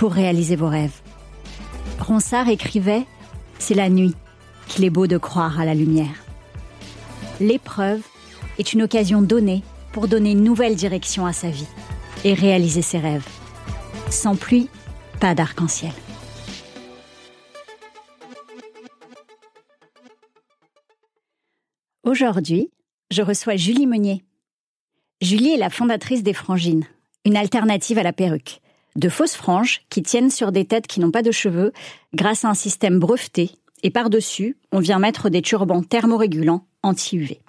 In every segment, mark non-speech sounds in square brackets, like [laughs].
pour réaliser vos rêves. Ronsard écrivait C'est la nuit qu'il est beau de croire à la lumière. L'épreuve est une occasion donnée pour donner une nouvelle direction à sa vie et réaliser ses rêves. Sans pluie, pas d'arc-en-ciel. Aujourd'hui, je reçois Julie Meunier. Julie est la fondatrice des Frangines, une alternative à la perruque. De fausses franges qui tiennent sur des têtes qui n'ont pas de cheveux grâce à un système breveté et par-dessus, on vient mettre des turbans thermorégulants anti-UV.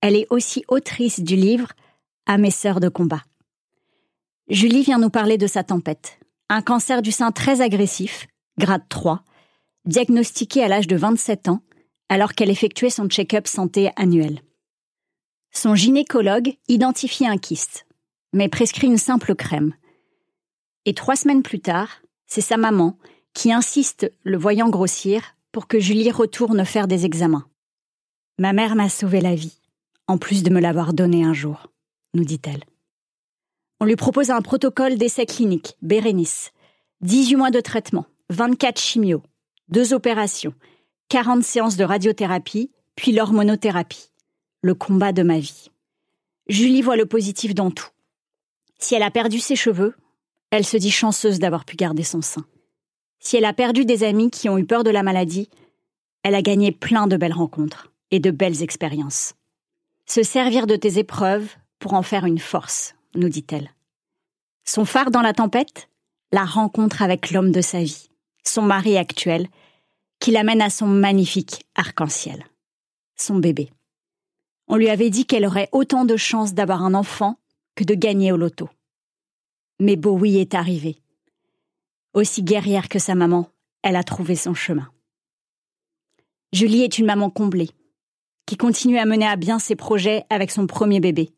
Elle est aussi autrice du livre À mes sœurs de combat. Julie vient nous parler de sa tempête, un cancer du sein très agressif, grade 3, diagnostiqué à l'âge de 27 ans, alors qu'elle effectuait son check-up santé annuel. Son gynécologue identifie un kyste, mais prescrit une simple crème. Et trois semaines plus tard, c'est sa maman qui insiste, le voyant grossir, pour que Julie retourne faire des examens. Ma mère m'a sauvé la vie, en plus de me l'avoir donné un jour, nous dit-elle. On lui propose un protocole d'essai clinique, Bérénice. 18 mois de traitement, 24 chimios, deux opérations, 40 séances de radiothérapie, puis l'hormonothérapie. Le combat de ma vie. Julie voit le positif dans tout. Si elle a perdu ses cheveux, elle se dit chanceuse d'avoir pu garder son sein. Si elle a perdu des amis qui ont eu peur de la maladie, elle a gagné plein de belles rencontres et de belles expériences. Se servir de tes épreuves pour en faire une force, nous dit-elle. Son phare dans la tempête? La rencontre avec l'homme de sa vie, son mari actuel, qui l'amène à son magnifique arc-en-ciel, son bébé. On lui avait dit qu'elle aurait autant de chances d'avoir un enfant que de gagner au loto. Mais Bowie est arrivée. Aussi guerrière que sa maman, elle a trouvé son chemin. Julie est une maman comblée, qui continue à mener à bien ses projets avec son premier bébé,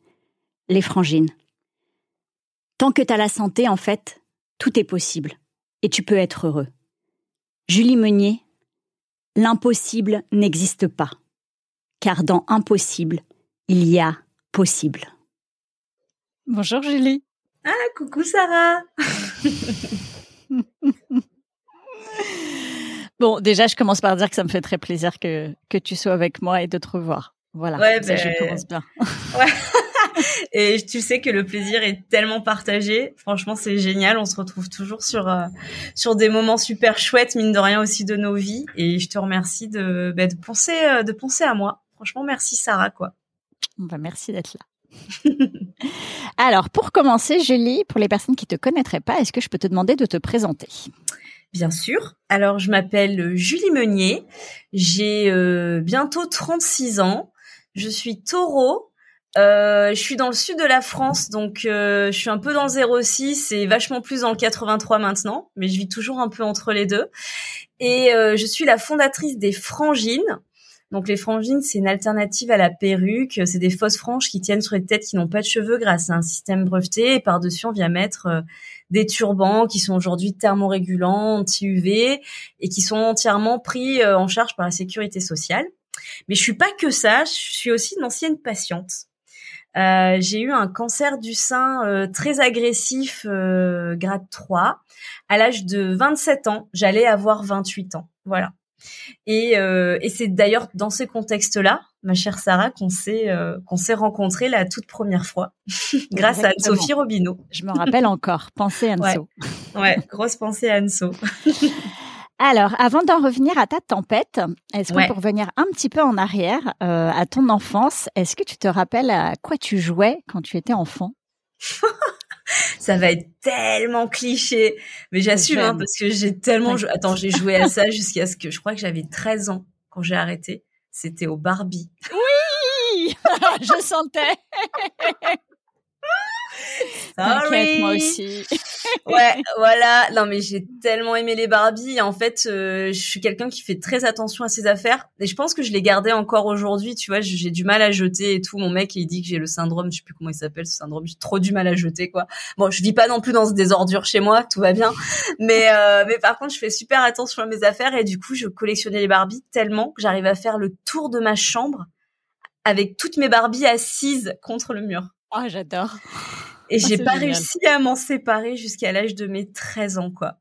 les frangines. Tant que tu as la santé, en fait, tout est possible, et tu peux être heureux. Julie Meunier, l'impossible n'existe pas, car dans impossible, il y a possible. Bonjour Julie. Ah, coucou Sarah. bon, déjà, je commence par dire que ça me fait très plaisir que, que tu sois avec moi et de te revoir. Voilà, ouais, ben... je commence bien. [laughs] ouais. Et tu sais que le plaisir est tellement partagé. Franchement, c'est génial. On se retrouve toujours sur euh, sur des moments super chouettes, mine de rien aussi de nos vies. Et je te remercie de bah, de penser euh, de penser à moi. Franchement, merci Sarah quoi. Bah, merci d'être là. [laughs] Alors, pour commencer, Julie, pour les personnes qui te connaîtraient pas, est-ce que je peux te demander de te présenter? Bien sûr. Alors, je m'appelle Julie Meunier. J'ai euh, bientôt 36 ans. Je suis taureau euh, je suis dans le sud de la France, donc euh, je suis un peu dans le 06 et vachement plus dans le 83 maintenant, mais je vis toujours un peu entre les deux. Et euh, je suis la fondatrice des Frangines. Donc les frangines, c'est une alternative à la perruque. C'est des fausses franges qui tiennent sur les têtes qui n'ont pas de cheveux grâce à un système breveté. Et par-dessus, on vient mettre euh, des turbans qui sont aujourd'hui thermorégulants, anti-UV et qui sont entièrement pris en charge par la sécurité sociale. Mais je suis pas que ça, je suis aussi une ancienne patiente. Euh, j'ai eu un cancer du sein euh, très agressif, euh, grade 3. À l'âge de 27 ans, j'allais avoir 28 ans. Voilà. Et, et c'est d'ailleurs dans ces contextes-là ma chère Sarah, qu'on s'est euh, qu'on s'est rencontrés la toute première fois [laughs] grâce à Sophie Robineau. Je me rappelle encore. Pensée Anso. Ouais. ouais, grosse pensée à Anso. [laughs] Alors, avant d'en revenir à ta tempête, est-ce qu'on peut revenir un petit peu en arrière euh, à ton enfance Est-ce que tu te rappelles à quoi tu jouais quand tu étais enfant? [laughs] [laughs] ça va être tellement cliché, mais j'assume hein, parce que j'ai tellement attends, j'ai joué à ça jusqu'à ce que je crois que j'avais 13 ans quand j'ai arrêté. C'était au Barbie. Oui, [laughs] je sentais. Sorry. moi aussi. [laughs] ouais, voilà. Non, mais j'ai tellement aimé les Barbie. En fait, euh, je suis quelqu'un qui fait très attention à ses affaires. Et je pense que je les gardais encore aujourd'hui. Tu vois, j'ai du mal à jeter et tout. Mon mec, il dit que j'ai le syndrome, je sais plus comment il s'appelle, ce syndrome. J'ai trop du mal à jeter, quoi. Bon, je vis pas non plus dans des ordures chez moi. Tout va bien. Mais, euh, mais par contre, je fais super attention à mes affaires. Et du coup, je collectionnais les Barbies tellement que j'arrive à faire le tour de ma chambre avec toutes mes Barbies assises contre le mur. Oh, j'adore. Et j'ai pas réussi à m'en séparer jusqu'à l'âge de mes 13 ans, quoi.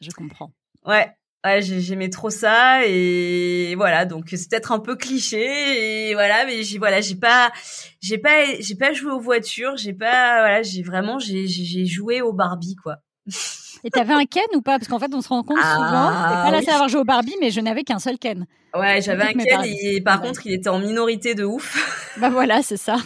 Je comprends. Ouais. Ouais, j'aimais trop ça et voilà donc c'est peut-être un peu cliché et voilà mais j'ai voilà j'ai pas j'ai pas j'ai pas joué aux voitures j'ai pas voilà j'ai vraiment j'ai j'ai joué au Barbie quoi. Et t'avais un Ken ou pas? Parce qu'en fait, on se rend compte souvent, ah, pas là oui. avoir joué au Barbie, mais je n'avais qu'un seul Ken. Ouais, j'avais un Ken et par contre, il était en minorité de ouf. Bah voilà, c'est ça.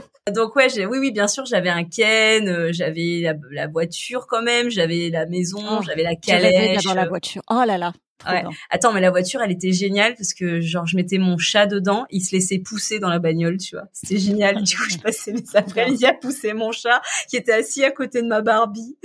[laughs] Donc ouais, j'ai, oui, oui, bien sûr, j'avais un Ken, euh, j'avais la, voiture quand même, j'avais la maison, oh, j'avais la calèche. dans la voiture. Oh là là. Ouais. Attends, mais la voiture, elle était géniale parce que genre je mettais mon chat dedans, il se laissait pousser dans la bagnole, tu vois. C'était génial. du coup, je passais mes après-midi à pousser mon chat qui était assis à côté de ma Barbie.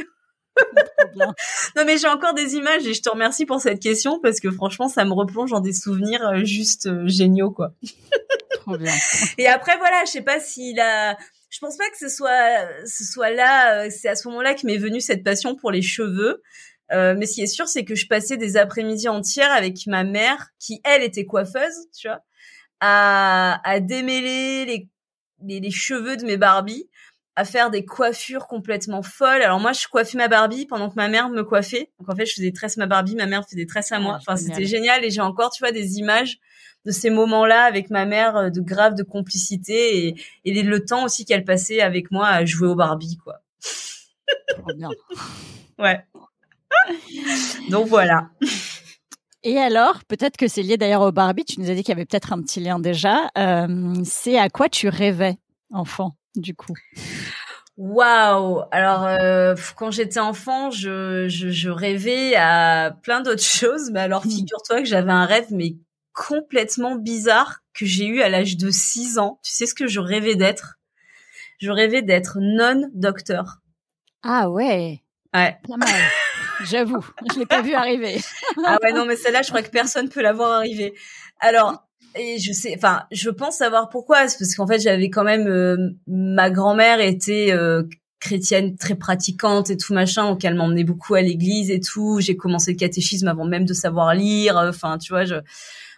[laughs] non mais j'ai encore des images et je te remercie pour cette question parce que franchement ça me replonge dans des souvenirs euh, juste euh, géniaux quoi. [laughs] Trop bien. [laughs] Et après voilà, je sais pas s'il a je pense pas que ce soit ce soit là euh, c'est à ce moment-là que m'est venue cette passion pour les cheveux. Euh, mais ce qui est sûr, c'est que je passais des après-midi entières avec ma mère, qui elle était coiffeuse, tu vois, à, à démêler les, les, les cheveux de mes Barbies à faire des coiffures complètement folles. Alors moi, je coiffais ma Barbie pendant que ma mère me coiffait. Donc en fait, je faisais des tresses ma Barbie, ma mère faisait des tresses à moi. Ah, enfin, c'était génial et j'ai encore, tu vois, des images de ces moments-là avec ma mère euh, de grave de complicité et, et le temps aussi qu'elle passait avec moi à jouer au Barbie, quoi. bien. [laughs] ouais. Donc voilà. Et alors, peut-être que c'est lié d'ailleurs au Barbie, tu nous as dit qu'il y avait peut-être un petit lien déjà. Euh, c'est à quoi tu rêvais, enfant? Du coup Waouh Alors euh, quand j'étais enfant, je, je, je, rêvais à plein d'autres [laughs] choses. Mais alors mmh. figure-toi que j'avais un rêve mais complètement bizarre que j'ai eu à l'âge de 6 ans. Tu sais ce que je rêvais d'être? Je rêvais d'être non-docteur. Ah ouais. Ouais. Pas mal. [laughs] J'avoue, je l'ai pas vu arriver. ah ouais non mais celle-là, je crois que personne peut l'avoir arrivé. Alors et je sais, enfin, je pense savoir pourquoi. C'est parce qu'en fait, j'avais quand même euh, ma grand-mère était euh, chrétienne très pratiquante et tout machin, donc elle m'emmenait beaucoup à l'église et tout. J'ai commencé le catéchisme avant même de savoir lire. Enfin, tu vois, je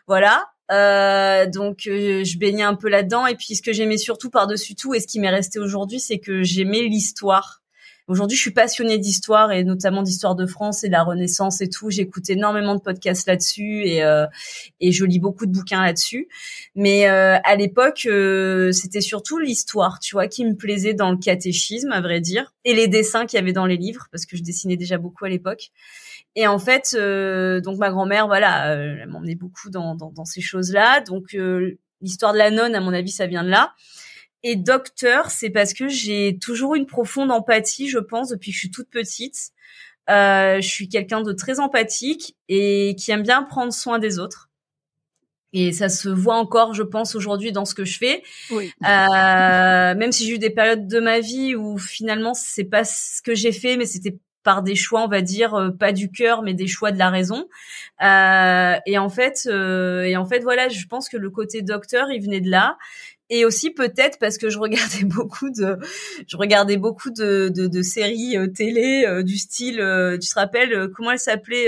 voilà. Euh, donc je baignais un peu là-dedans. Et puis ce que j'aimais surtout par-dessus tout et ce qui m'est resté aujourd'hui, c'est que j'aimais l'histoire. Aujourd'hui, je suis passionnée d'histoire et notamment d'histoire de France et de la Renaissance et tout. J'écoute énormément de podcasts là-dessus et euh, et je lis beaucoup de bouquins là-dessus. Mais euh, à l'époque, euh, c'était surtout l'histoire, tu vois, qui me plaisait dans le catéchisme, à vrai dire, et les dessins qu'il y avait dans les livres parce que je dessinais déjà beaucoup à l'époque. Et en fait, euh, donc ma grand-mère, voilà, euh, elle m'emmenait beaucoup dans, dans, dans ces choses-là. Donc l'histoire de la nonne, à mon avis, ça vient de là. Et docteur, c'est parce que j'ai toujours une profonde empathie, je pense, depuis que je suis toute petite. Euh, je suis quelqu'un de très empathique et qui aime bien prendre soin des autres. Et ça se voit encore, je pense, aujourd'hui dans ce que je fais. Oui. Euh, même si j'ai eu des périodes de ma vie où finalement c'est pas ce que j'ai fait, mais c'était par des choix, on va dire, euh, pas du cœur, mais des choix de la raison. Euh, et en fait, euh, et en fait, voilà, je pense que le côté docteur, il venait de là. Et aussi peut-être parce que je regardais [laughs] beaucoup de je regardais beaucoup de de, de séries euh, télé euh, du style euh, tu te rappelles comment elle s'appelait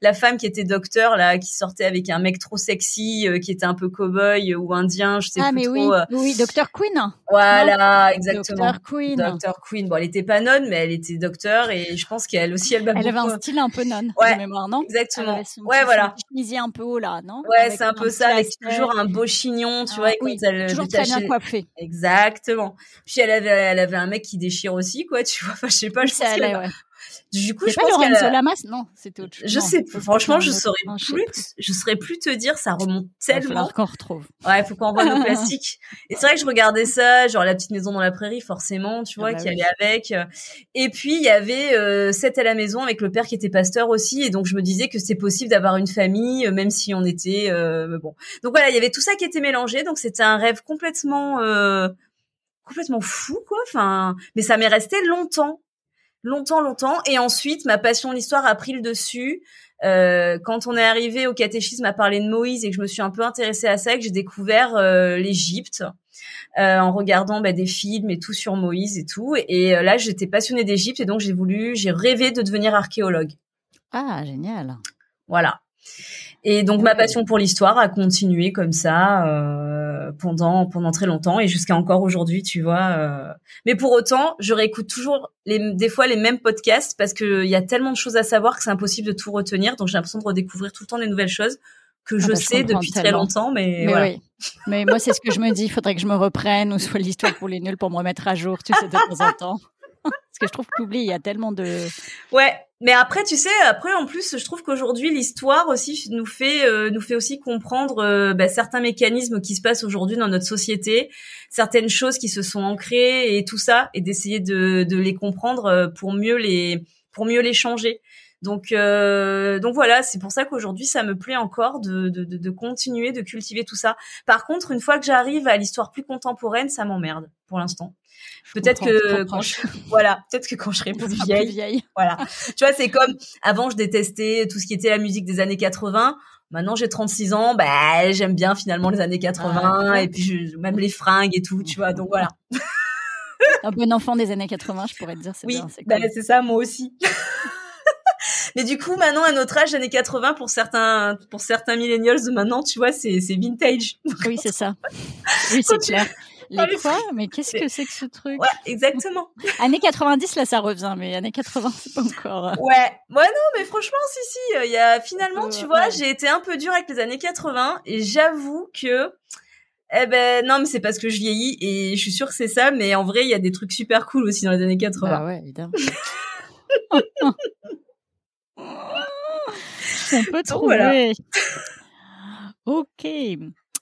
la femme qui était docteur là qui sortait avec un mec trop sexy qui était un peu cowboy ou indien je sais ah, plus mais trop oui. oui docteur Queen voilà exactement. Docteur Queen docteur Queen bon elle était pas nonne mais elle était docteur et je pense qu'elle aussi elle elle avait un style un peu nonne ouais, de mémoire non? exactement. Ouais voilà. son un peu haut là non? Ouais c'est un peu ça avec toujours un beau chignon tu ah, vois et oui, quand elle toujours très bien coiffé Exactement. Puis elle avait, elle avait un mec qui déchire aussi, quoi. Tu vois, enfin, je sais pas. Je pense allait, ouais. Du coup, je pas pense Lorenzo Lamas, non, c'était autre chose. Je non, sais plus. Franchement, je saurais non, plus. Je saurais plus te dire. Ça remonte tellement. Il qu'on retrouve. Ouais, faut qu'on revoie nos [laughs] classiques. Et c'est vrai que je regardais ça, genre la petite maison dans la prairie, forcément, tu vois, ah bah qui oui. allait avec. Et puis il y avait euh, Sept à la maison avec le père qui était pasteur aussi, et donc je me disais que c'est possible d'avoir une famille, même si on était euh, bon. Donc voilà, il y avait tout ça qui était mélangé, donc c'était un rêve complètement. Euh, complètement fou quoi enfin mais ça m'est resté longtemps longtemps longtemps. Et ensuite ma passion de l'histoire a pris le dessus. Euh, quand on est arrivé au catéchisme à parler de Moïse et que je me suis un peu intéressée à ça que j'ai découvert euh, l'Égypte euh, en regardant bah, des films et tout sur Moïse et tout. Et euh, là j'étais passionnée d'Égypte et donc j'ai voulu j'ai rêvé de devenir archéologue. Ah génial. Voilà et donc ma passion pour l'histoire a continué comme ça euh, pendant pendant très longtemps et jusqu'à encore aujourd'hui, tu vois. Euh. Mais pour autant, je réécoute toujours les, des fois les mêmes podcasts parce que il y a tellement de choses à savoir que c'est impossible de tout retenir. Donc j'ai l'impression de redécouvrir tout le temps des nouvelles choses que Ah je bah, sais comprends depuis très longtemps. Mais, Mais voilà. oui. Mais moi, c'est ce que je me dis. Il faudrait que je me reprenne ou soit l'histoire pour les nuls pour me remettre à jour, tu sais, de temps en temps. [laughs] Parce que je trouve que t'oublies, il y a tellement de. Ouais, mais après, tu sais, après en plus, je trouve qu'aujourd'hui l'histoire aussi nous fait euh, nous fait aussi comprendre euh, bah, certains mécanismes qui se passent aujourd'hui dans notre société, certaines choses qui se sont ancrées et tout ça, et d'essayer de, de les comprendre euh, pour mieux les pour mieux les changer. Donc euh, donc voilà, c'est pour ça qu'aujourd'hui ça me plaît encore de, de, de, continuer de cultiver tout ça. Par contre, une fois que j'arrive à l'histoire plus contemporaine, ça m'emmerde pour l'instant. Peut-être que quand je, [laughs] voilà, peut-être que quand je serai [laughs] plus Plus vieille, vieille. voilà. [laughs] Tu vois, c'est comme avant, je détestais tout ce qui était la musique des années 80. Maintenant, j'ai 36 ans, bah, j'aime bien finalement les années 80 Ah, et puis je- même les fringues et tout, tu vois. Donc voilà. Un bon enfant des années 80, je pourrais te dire, Oui, c'est bah, c'est ça, moi aussi. Mais du coup, maintenant, à notre âge, années 80, pour certains, pour certains millennials de maintenant, tu vois, c'est, c'est vintage. [laughs] Oui, c'est ça. Oui, c'est clair. [laughs] Ah, Les quoi? Mais qu'est-ce que c'est que ce truc? Ouais, exactement. [laughs] Années 90, là, ça revient, mais années 80, c'est pas encore. euh, Ouais, ouais non, mais franchement, si si, euh, il y a finalement, Euh, tu vois, ouais. j'ai été un peu dure avec les années 80 et j'avoue que, eh ben non, mais c'est parce que je vieillis et je suis sûre que c'est ça, mais en vrai, il y a des trucs super cool aussi dans les années 80. Bah ouais, évidemment. On peut Donc, trouver. voilà. Ok.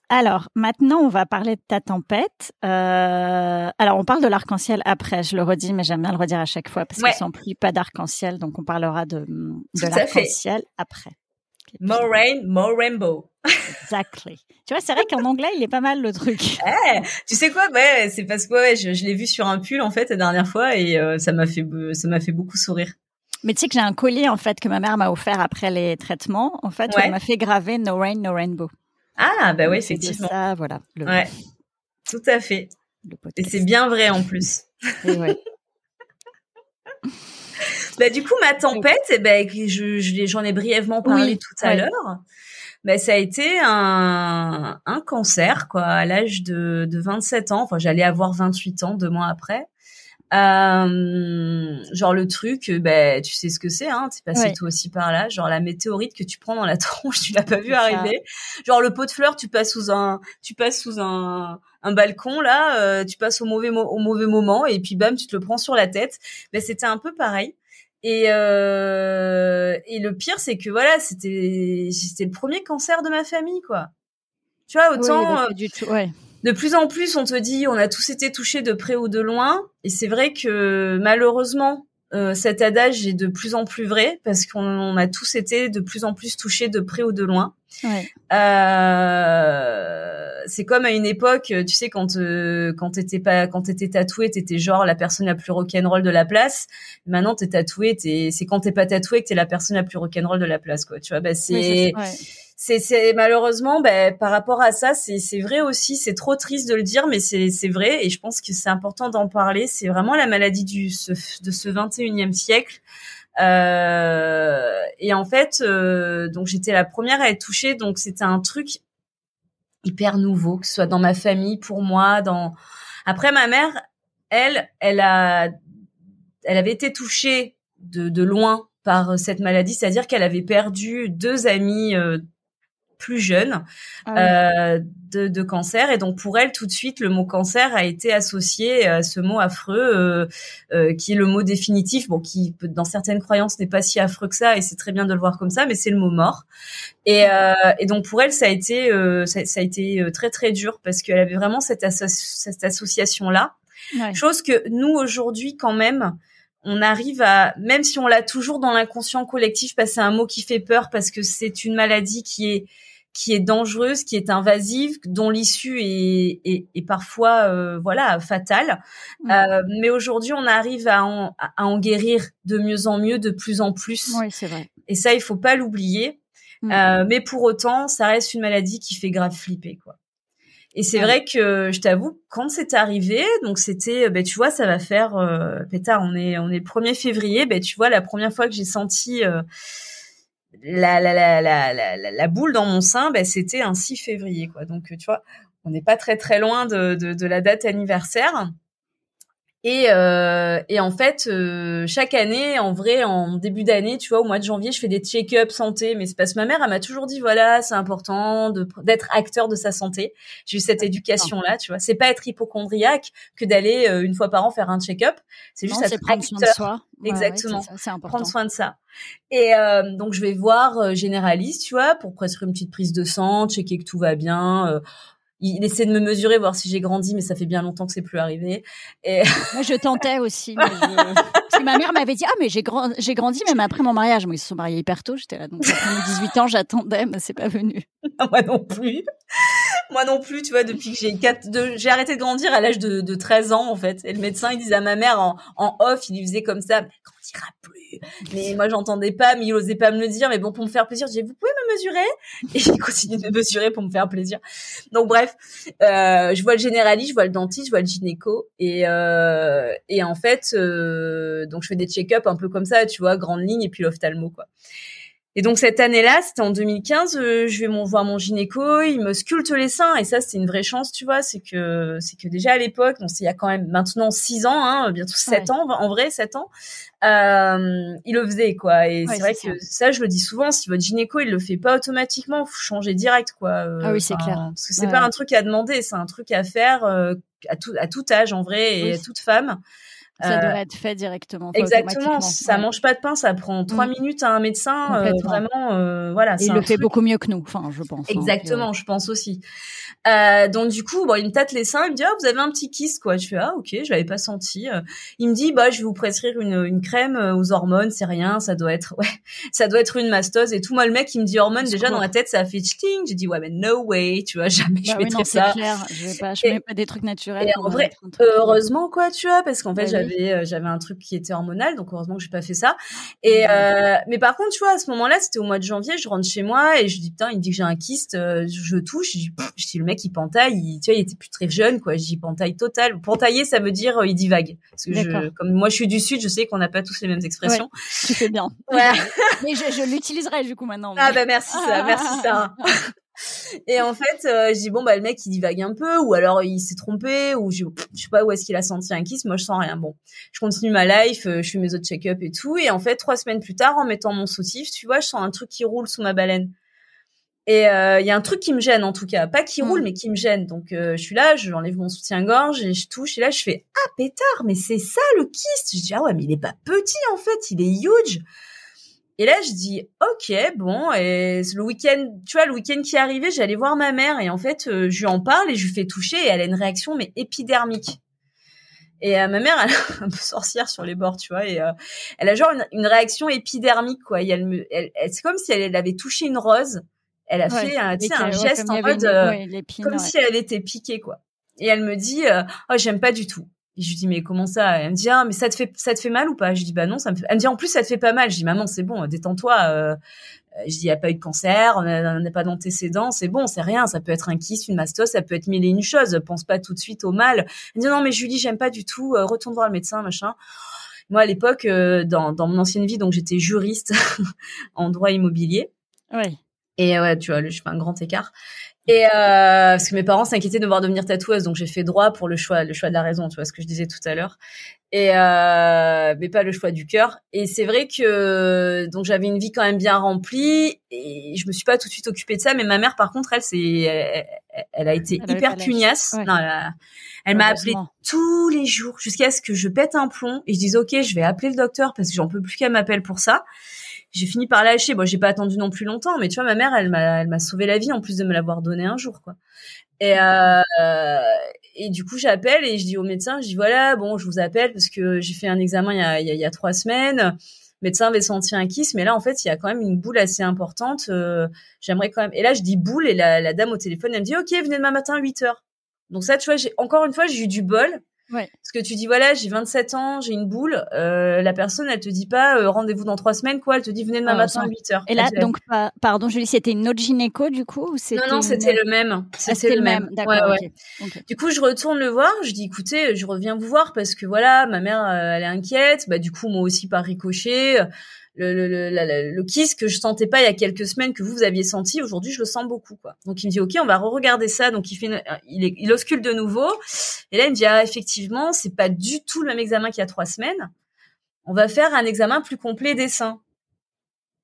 Alors, maintenant, on va parler de ta tempête. Euh, alors, on parle de l'arc-en-ciel après, je le redis, mais j'aime bien le redire à chaque fois parce Ouais. que pluie, pas d'arc-en-ciel. Donc, on parlera de, l'arc-en-ciel après. More rain, more rainbow. Exactly. Tu vois, c'est vrai qu'en anglais, il est pas mal le truc. [laughs] Eh, tu sais quoi? Ouais, c'est parce que ouais, je, je l'ai vu sur un pull en fait la dernière fois et euh, ça m'a fait ça m'a fait beaucoup sourire. Mais tu sais que j'ai un collier, en fait, que ma mère m'a offert après les traitements. En fait, Ouais. elle m'a fait graver No Rain, No Rainbow. Ah bah de effectivement. Ça, voilà. Le, Ouais, tout à fait. le Et c'est bien vrai en plus. [laughs] Et ouais. [laughs] Bah du coup ma tempête, eh ben je j'en ai brièvement parlé Oui, tout à ouais. l'heure. Ben ça a été un un cancer quoi à l'âge de de 27 ans. Enfin j'allais avoir 28 ans deux mois après. Euh, genre le truc, euh, ben tu sais ce que c'est, hein, t'es passé Ouais. toi aussi par là. Genre la météorite que tu prends dans la [laughs] tronche, tu l'as pas vu ça. arriver. Genre le pot de fleurs, tu passes sous un, tu passes sous un, un balcon là, euh, tu passes au mauvais mo- au mauvais moment et puis bam, tu te le prends sur la tête. Ben c'était un peu pareil. Et euh, et le pire c'est que voilà, c'était c'était le premier cancer de ma famille quoi. Tu vois autant euh, du tout. Ouais. De plus en plus, on te dit, on a tous été touchés de près ou de loin. Et c'est vrai que malheureusement, euh, cet adage est de plus en plus vrai parce qu'on on a tous été de plus en plus touchés de près ou de loin. Ouais. Euh, c'est comme à une époque, tu sais, quand euh, quand t'étais pas, quand t'étais tatoué, t'étais genre la personne la plus rock'n'roll de la place. Maintenant, t'es tatoué, t'es, c'est quand t'es pas tatoué que t'es la personne la plus rock'n'roll de la place, quoi. Tu vois, bah c'est. c'est c'est malheureusement ben par rapport à ça c'est c'est vrai aussi c'est trop triste de le dire mais c'est c'est vrai et je pense que c'est important d'en parler c'est vraiment la maladie du ce, de ce 21e siècle euh, et en fait euh, donc j'étais la première à être touchée donc c'était un truc hyper nouveau que ce soit dans ma famille pour moi dans après ma mère elle elle a elle avait été touchée de de loin par cette maladie, c'est-à-dire qu'elle avait perdu deux amis euh, plus jeune ah euh, de, de, cancer. Et donc pour elle tout de suite le mot cancer a été associé à ce mot affreux euh, euh, qui est le mot définitif. Bon qui dans certaines croyances n'est pas si affreux que ça et c'est très bien de le voir comme ça mais c'est le mot mort. Et, euh, et donc pour elle ça a été euh, ça, ça, a été très très dur parce qu'elle avait vraiment cette, cette association là ouais. chose que nous aujourd'hui quand même on arrive à, même si on l'a toujours dans l'inconscient collectif, parce que c'est un mot qui fait peur, parce que c'est une maladie qui est qui est dangereuse, qui est invasive, dont l'issue est, est, est, parfois euh, voilà fatale. Mmh. Euh, mais aujourd'hui, on arrive à en, à en guérir de mieux en mieux, de plus en plus. Oui, c'est vrai. Et ça, il faut pas l'oublier. Mmh. Euh, mais pour autant, ça reste une maladie qui fait grave flipper, quoi. Et c'est ouais. vrai que je t'avoue, quand c'est arrivé, donc c'était, ben tu vois, ça va faire, euh, pétard, on est on est le 1er février, ben tu vois, la première fois que j'ai senti euh, la, la, la, la, la, la boule dans mon sein, ben, c'était un 6 février, quoi. Donc, tu vois, on n'est pas très très loin de, de, de, la date anniversaire. Et, euh, et en fait, euh, chaque année, en vrai, en début d'année, tu vois, au mois de janvier, je fais des check-up santé. Mais c'est parce que ma mère, elle m'a toujours dit, voilà, c'est important d'être acteur de sa santé. J'ai eu cette éducation-là, tu vois. C'est pas être hypochondriaque que d'aller euh, une fois par an faire un check-up. C'est juste être prendre acteur. soin de soi. Exactement. Ouais, c'est important. Prendre soin de ça. Et euh, donc, je vais voir euh, généraliste, tu vois, pour prescrire une petite prise de sang, checker que tout va bien. Il essaie de me mesurer, voir si j'ai grandi, mais ça fait bien longtemps que c'est plus arrivé. Et... Moi, je tentais aussi. Mais je... [laughs] Ma mère m'avait dit, ah, mais j'ai grand... j'ai grandi même après mon mariage. Moi, ils se sont mariés hyper tôt. J'étais là, donc mes 18 ans, j'attendais, mais c'est pas venu. [laughs] Moi non plus. Moi non plus, tu vois, depuis que j'ai 4, de... j'ai arrêté de grandir à l'âge de, de 13 ans, en fait. Et le médecin, il disait à ma mère en, en off, il lui faisait comme ça, grandira plus. Mais moi, j'entendais pas, mais il osait pas me le dire. Mais bon, pour me faire plaisir, disais, vous pouvez me mesurer? [laughs] Et il continue de me mesurer pour me faire plaisir. Donc, bref, euh, je vois le généraliste, je vois le dentiste, je vois le gynéco. Et, euh, et en fait, euh, donc je fais des check-up un peu comme ça, tu vois, grande ligne et puis l'ophtalmo, quoi. Et donc cette année-là, c'était en 2015, euh, je vais mon, voir mon gynéco, il me sculpte les seins et ça c'est une vraie chance, tu vois, c'est que c'est que déjà à l'époque, donc il y a quand même maintenant six ans, hein, bientôt sept ouais. ans, en vrai sept ans, euh, il le faisait quoi. Et ouais, c'est vrai que ça. ça. je le dis souvent, si votre gynéco il le fait pas automatiquement, faut changer direct quoi. Euh, ah oui c'est clair. Parce que c'est ouais. pas un truc à demander, c'est un truc à faire euh, à tout à tout âge en vrai et oui. à toute femme. Ça doit être fait directement. Exactement. Ça ouais. mange pas de pain, ça prend trois mmh. minutes à un médecin. Euh, vraiment, euh, voilà. Et il le fait beaucoup mieux que nous, enfin, je pense. Exactement, hein, je pense aussi. Euh, donc du coup, bon, il me tâte les seins, il me dit ah vous avez un petit kyste quoi. Je fais ah ok, je l'avais pas senti. Il me dit bah je vais vous prescrire une, une crème aux hormones, c'est rien, ça doit être [laughs] ouais, ça doit être une mastose et tout. Moi le mec il me dit hormones déjà cool. dans la tête ça a fait ch'ting. J'ai dit ouais mais no way, tu vois [laughs] jamais bah je oui, non, ça. Clair. Je vais pas, je mets pas des trucs naturels. Et en vrai, heureusement quoi tu vois parce qu'en fait bah, j'avais oui. j'avais un truc qui était hormonal, donc heureusement que j'ai pas fait ça. Et euh, mais par contre, tu vois, à ce moment-là, c'était au mois de janvier, je rentre chez moi et je dis putain, il me dit que j'ai un kyste, euh, je touche, je dis, le mec il pentaille, il, tu vois, il était plus très jeune quoi, je dis pentaille total. Pentailler, ça veut dire euh, il divague. Parce que je, comme moi je suis du sud, je sais qu'on n'a pas tous les mêmes expressions. Ouais, tu fais bien. Ouais. [laughs] mais je, je l'utiliserai du coup maintenant. Ah bah merci ça, merci Sarah. [laughs] Et en fait, euh, je dis bon bah le mec il divague un peu ou alors il s'est trompé ou je, je sais pas où est-ce qu'il a senti un kiss. Moi je sens rien. Bon, je continue ma life, euh, je fais mes autres check-up et tout. Et en fait trois semaines plus tard, en mettant mon soutif, tu vois, je sens un truc qui roule sous ma baleine. Et il euh, y a un truc qui me gêne en tout cas, pas qui roule mmh. mais qui me gêne. Donc euh, je suis là, je enlève mon soutien-gorge et je touche et là je fais ah pétard, mais c'est ça le kyste. Je dis ah ouais mais il est pas petit en fait, il est huge. Et là, je dis, ok, bon, et le week-end, tu vois, le week-end qui est arrivé, j'allais voir ma mère et en fait, euh, je lui en parle et je lui fais toucher et elle a une réaction mais épidermique. Et euh, ma mère, elle est [laughs] un peu sorcière sur les bords, tu vois, et euh, elle a genre une, une, réaction épidermique, quoi. Et elle me, elle, elle, c'est comme si elle, avait touché une rose elle a fait un, un geste en mode comme si elle était piquée quoi. Et elle me dit oh j'aime pas du tout. Et je lui dis mais comment ça? Elle me dit ah mais ça te fait ça te fait mal ou pas? Je dis bah non ça me fait. Elle me dit en plus ça te fait pas mal. Je dis maman c'est bon détends-toi. Euh... Je dis il y a pas eu de cancer, on n'a pas d'antécédents, c'est bon, c'est rien. Ça peut être un kyste, une mastose, ça peut être mille et une choses. Pense pas tout de suite au mal. Elle me dit non mais Julie j'aime pas du tout. Euh, retourne voir le médecin machin. Moi à l'époque euh, dans dans mon ancienne vie donc j'étais juriste [laughs] en droit immobilier. Oui. Et ouais, tu vois, je fais un grand écart. Et euh, parce que mes parents s'inquiétaient de me voir devenir tatoueuse, donc j'ai fait droit pour le choix, le choix de la raison, tu vois ce que je disais tout à l'heure. Et euh, mais pas le choix du cœur. Et c'est vrai que donc j'avais une vie quand même bien remplie et je me suis pas tout de suite occupée de ça. Mais ma mère, par contre, elle c'est, elle, a été hyper pugnace. Non, elle, m'a appelé tous les jours jusqu'à ce que je pète un plomb et je dise ok, je vais appeler le docteur parce que j'en peux plus qu'elle m'appelle pour ça j'ai fini par lâcher. Bon, j'ai pas attendu non plus longtemps, mais tu vois, ma mère, elle m'a, elle m'a sauvé la vie en plus de me l'avoir donné un jour, quoi. Et euh, et du coup, j'appelle et je dis au médecin, je dis voilà, bon, je vous appelle parce que j'ai fait un examen il y a, il y a, trois semaines. Le médecin avait senti un kiss, mais là, en fait, il y a quand même une boule assez importante. Euh, j'aimerais quand même. Et là, je dis boule et la, la dame au téléphone, elle me dit ok, venez demain matin à 8 heures. Donc ça, tu vois, j'ai encore une fois, j'ai eu du bol Ouais. Parce que tu dis voilà, j'ai 27 ans, j'ai une boule. Euh, la personne, elle te dit pas euh, rendez-vous dans trois semaines, quoi. Elle te dit venez demain matin à 8 heures. Et là, donc, pardon, Julie, c'était une autre gynéco du coup ou Non, non, c'était le même. Ah, c'était le même. D'accord. Du coup, je retourne le voir. Je dis écoutez, je reviens vous voir parce que voilà, ma mère, euh, elle est inquiète. Bah du coup, moi aussi par ricochet le, le, le, le, kiss que je sentais pas il y a quelques semaines que vous, vous aviez senti, aujourd'hui je le sens beaucoup quoi. Donc il me dit ok on va re-regarder ça. Donc il fait il, est, il oscule de nouveau et là il me dit ah effectivement c'est pas du tout le même examen qu'il y a trois semaines. On va faire un examen plus complet des seins.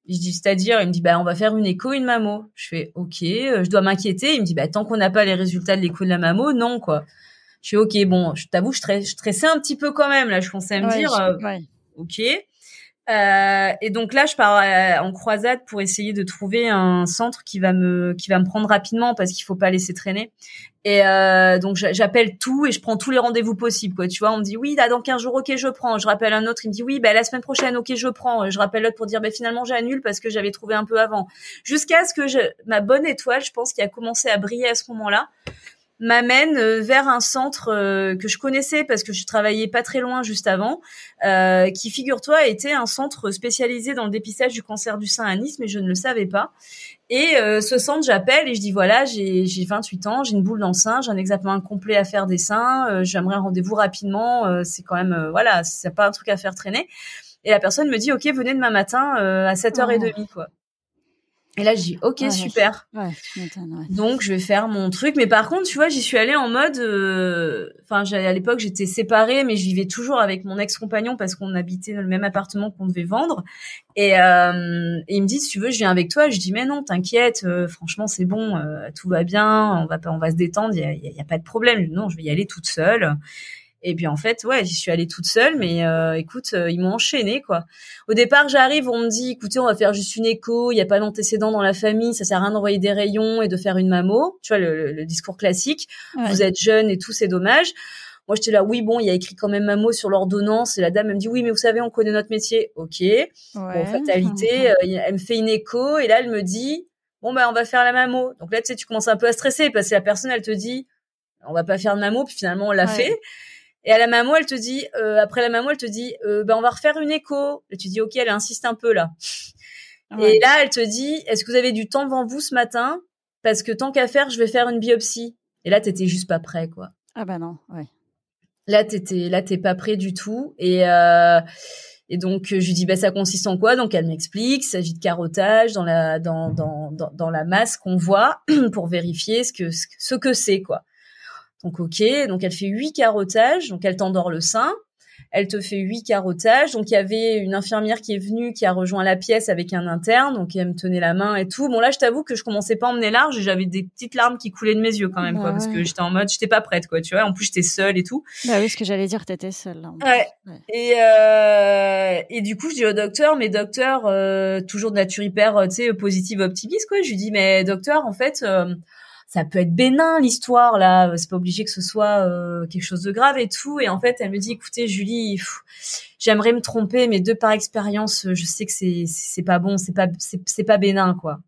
Je dis c'est-à-dire il me dit bah on va faire une écho une mammo. Je fais ok euh, je dois m'inquiéter. Il me dit bah tant qu'on n'a pas les résultats de l'écho de la mammo non quoi. Je fais ok bon je t'avoue je, stressais un petit peu quand même là je pensais à me dire euh, ok. Euh, et donc là, je pars euh, en croisade pour essayer de trouver un centre qui va me qui va me prendre rapidement parce qu'il faut pas laisser traîner. Et euh, donc j'appelle tout et je prends tous les rendez-vous possibles. Quoi. Tu vois, on me dit oui, là dans 15 jours, ok, je prends. Je rappelle un autre, il me dit oui, bah la semaine prochaine, ok, je prends. Je rappelle l'autre pour dire bah finalement j'annule parce que j'avais trouvé un peu avant. Jusqu'à ce que je, ma bonne étoile, je pense, qui a commencé à briller à ce moment-là, m'amène euh, vers un centre euh, que je connaissais parce que je travaillais pas très loin juste avant, euh, qui figure-toi était un centre spécialisé dans le dépistage du cancer du sein à Nice, mais je ne le savais pas. Et ce centre, j'appelle et je dis voilà, j'ai 28 ans, j'ai une boule dans le sein, j'ai un examen complet à faire des seins, j'aimerais un rendez-vous rapidement, c'est quand même voilà, c'est pas un truc à faire traîner. Et la personne me dit ok, venez demain matin à 7h30 quoi. Et là, je dis, ok, super. Ouais, Donc, je vais faire mon truc. Mais par contre, tu vois, j'y suis allée en mode, euh, enfin, à l'époque, j'étais séparée, mais je vivais toujours avec mon ex-compagnon parce qu'on habitait dans le même appartement qu'on devait vendre. Et, euh, et, il me dit, si tu veux, je viens avec toi. Je dis, mais non, t'inquiète, euh, franchement, c'est bon, euh, tout va bien, on va pas, on va se détendre, il y a, y a, pas de problème. Non, je vais y aller toute seule. Et puis en fait, ouais, j'y suis allée toute seule, mais euh, écoute, euh, ils m'ont enchaîné quoi. Au départ, j'arrive, on me dit, écoutez, on va faire juste une écho, il n'y a pas d'antécédent dans la famille, ça sert à rien d'envoyer des rayons et de faire une mammo, tu vois le, discours classique. Vous êtes jeune et tout, c'est dommage. Moi, j'étais là, oui, bon, il y a écrit quand même mammo sur l'ordonnance. Et la dame, elle me dit, oui, mais vous savez, on connaît notre métier. Ok. Bon, fatalité. [laughs] Euh, elle me fait une écho. Et là, elle me dit, bon, ben, on va faire la mammo. Donc là, tu sais, tu commences un peu à stresser parce que la personne, elle te dit, on va pas faire de mammo. Puis finalement, on l'a fait. Et à la maman, elle te dit, euh, après la maman, elle te dit, euh, ben on va refaire une écho. Et tu dis, ok, elle insiste un peu là. Et là, elle te dit, est-ce que vous avez du temps devant vous ce matin? Parce que tant qu'à faire, je vais faire une biopsie. Et là, t'étais juste pas prêt, quoi. Ah bah non, ouais. Là, t'étais, là, t'es pas prêt du tout. Et euh, et donc je lui dis, bah ça consiste en quoi? Donc elle m'explique, il s'agit de carottage dans la dans dans dans, dans la masse qu'on voit [clears throat] pour vérifier ce que ce que c'est, quoi. Donc ok, donc elle fait huit carottages, donc elle t'endort le sein. Elle te fait huit carottages. Donc il y avait une infirmière qui est venue, qui a rejoint la pièce avec un interne, donc elle me tenait la main et tout. Bon là, je t'avoue que je commençais pas à emmener large et j'avais des petites larmes qui coulaient de mes yeux quand même, quoi, parce que j'étais en mode, j'étais pas prête, quoi, tu vois. En plus, j'étais seule et tout. Bah oui, ce que j'allais dire, t'étais seule. Là, ouais. Et euh, et du coup, je dis au docteur, mais docteur, euh, toujours de nature hyper, tu sais, positive, optimiste, quoi. Je lui dis, mais docteur, en fait. Euh, ça peut être bénin l'histoire là, c'est pas obligé que ce soit euh, quelque chose de grave et tout. Et en fait, elle me dit, écoutez Julie, j'aimerais me tromper, mais de par expérience, je sais que c'est c'est pas bon, c'est pas c'est pas bénin quoi.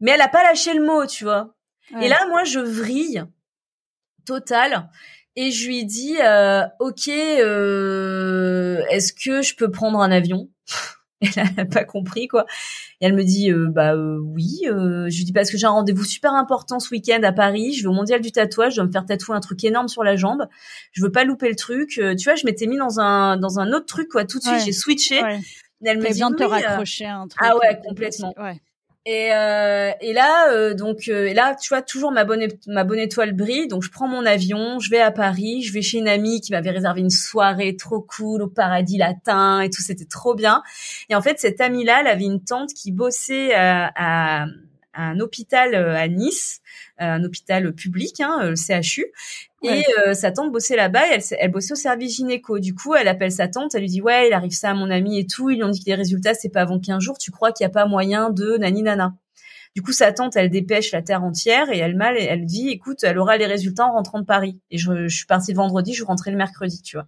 mais elle a pas lâché le mot, tu vois. Et là, moi, je vrille total. Et je lui dis, euh, ok, euh, est-ce que je peux prendre un avion? Elle n'a pas compris quoi. Et elle me dit, euh, bah euh, oui. Euh, je lui dis parce que j'ai un rendez-vous super important ce week-end à Paris. Je vais au mondial du tatouage. Je dois me faire tatouer un truc énorme sur la jambe. Je veux pas louper le truc. tu vois, je m'étais mis dans un dans un autre truc quoi. Tout de suite, j'ai switché. Ouais. Elle me dit, bien de te raccrocher un truc. Ah ouais, complètement. Ouais. Et, euh, et là, euh, donc, euh, et là, tu vois, toujours ma bonne, ma bonne étoile brille. Donc, je prends mon avion, je vais à Paris, je vais chez une amie qui m'avait réservé une soirée trop cool au paradis latin et tout, c'était trop bien. Et en fait, cette amie-là, elle avait une tante qui bossait à, à un hôpital à Nice, un hôpital public, hein, le CHU. Et euh, sa tante bossait là-bas, elle, elle bossait au service gynéco. Du coup, elle appelle sa tante, elle lui dit ouais, il arrive ça à mon ami et tout. Ils lui ont dit que les résultats c'est pas avant 15 jours. Tu crois qu'il y a pas moyen de nani nana Du coup, sa tante, elle dépêche la terre entière et elle mal, elle dit écoute, elle aura les résultats en rentrant de Paris. Et je, je suis partie le vendredi, je rentrais le mercredi, tu vois.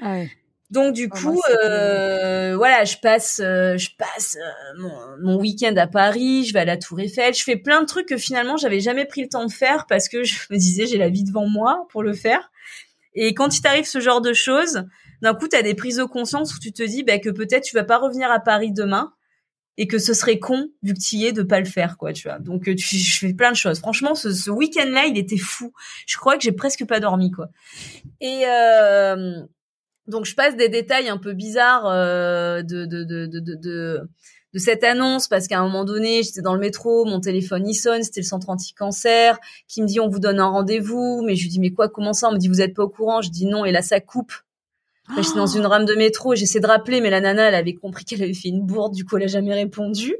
Ah ouais. Donc du oh, coup, euh, voilà, je passe, euh, je passe euh, mon, mon week-end à Paris, je vais à la Tour Eiffel, je fais plein de trucs que finalement j'avais jamais pris le temps de faire parce que [laughs] je me disais j'ai la vie devant moi pour le faire. Et quand il t'arrive ce genre de choses, d'un coup tu as des prises de conscience où tu te dis bah, que peut-être tu vas pas revenir à Paris demain et que ce serait con vu que tu y es de pas le faire quoi, tu vois. Donc tu, je fais plein de choses. Franchement, ce, ce week-end-là, il était fou. Je crois que j'ai presque pas dormi quoi. Et euh, donc je passe des détails un peu bizarres euh, de, de, de, de, de, de cette annonce parce qu'à un moment donné, j'étais dans le métro, mon téléphone y sonne, c'était le centre anti-cancer qui me dit on vous donne un rendez-vous, mais je lui dis mais quoi comment ça? On me dit vous êtes pas au courant Je dis non et là ça coupe. Je suis dans une rame de métro, j'essaie de rappeler, mais la nana, elle avait compris qu'elle avait fait une bourde, du coup, elle a jamais répondu.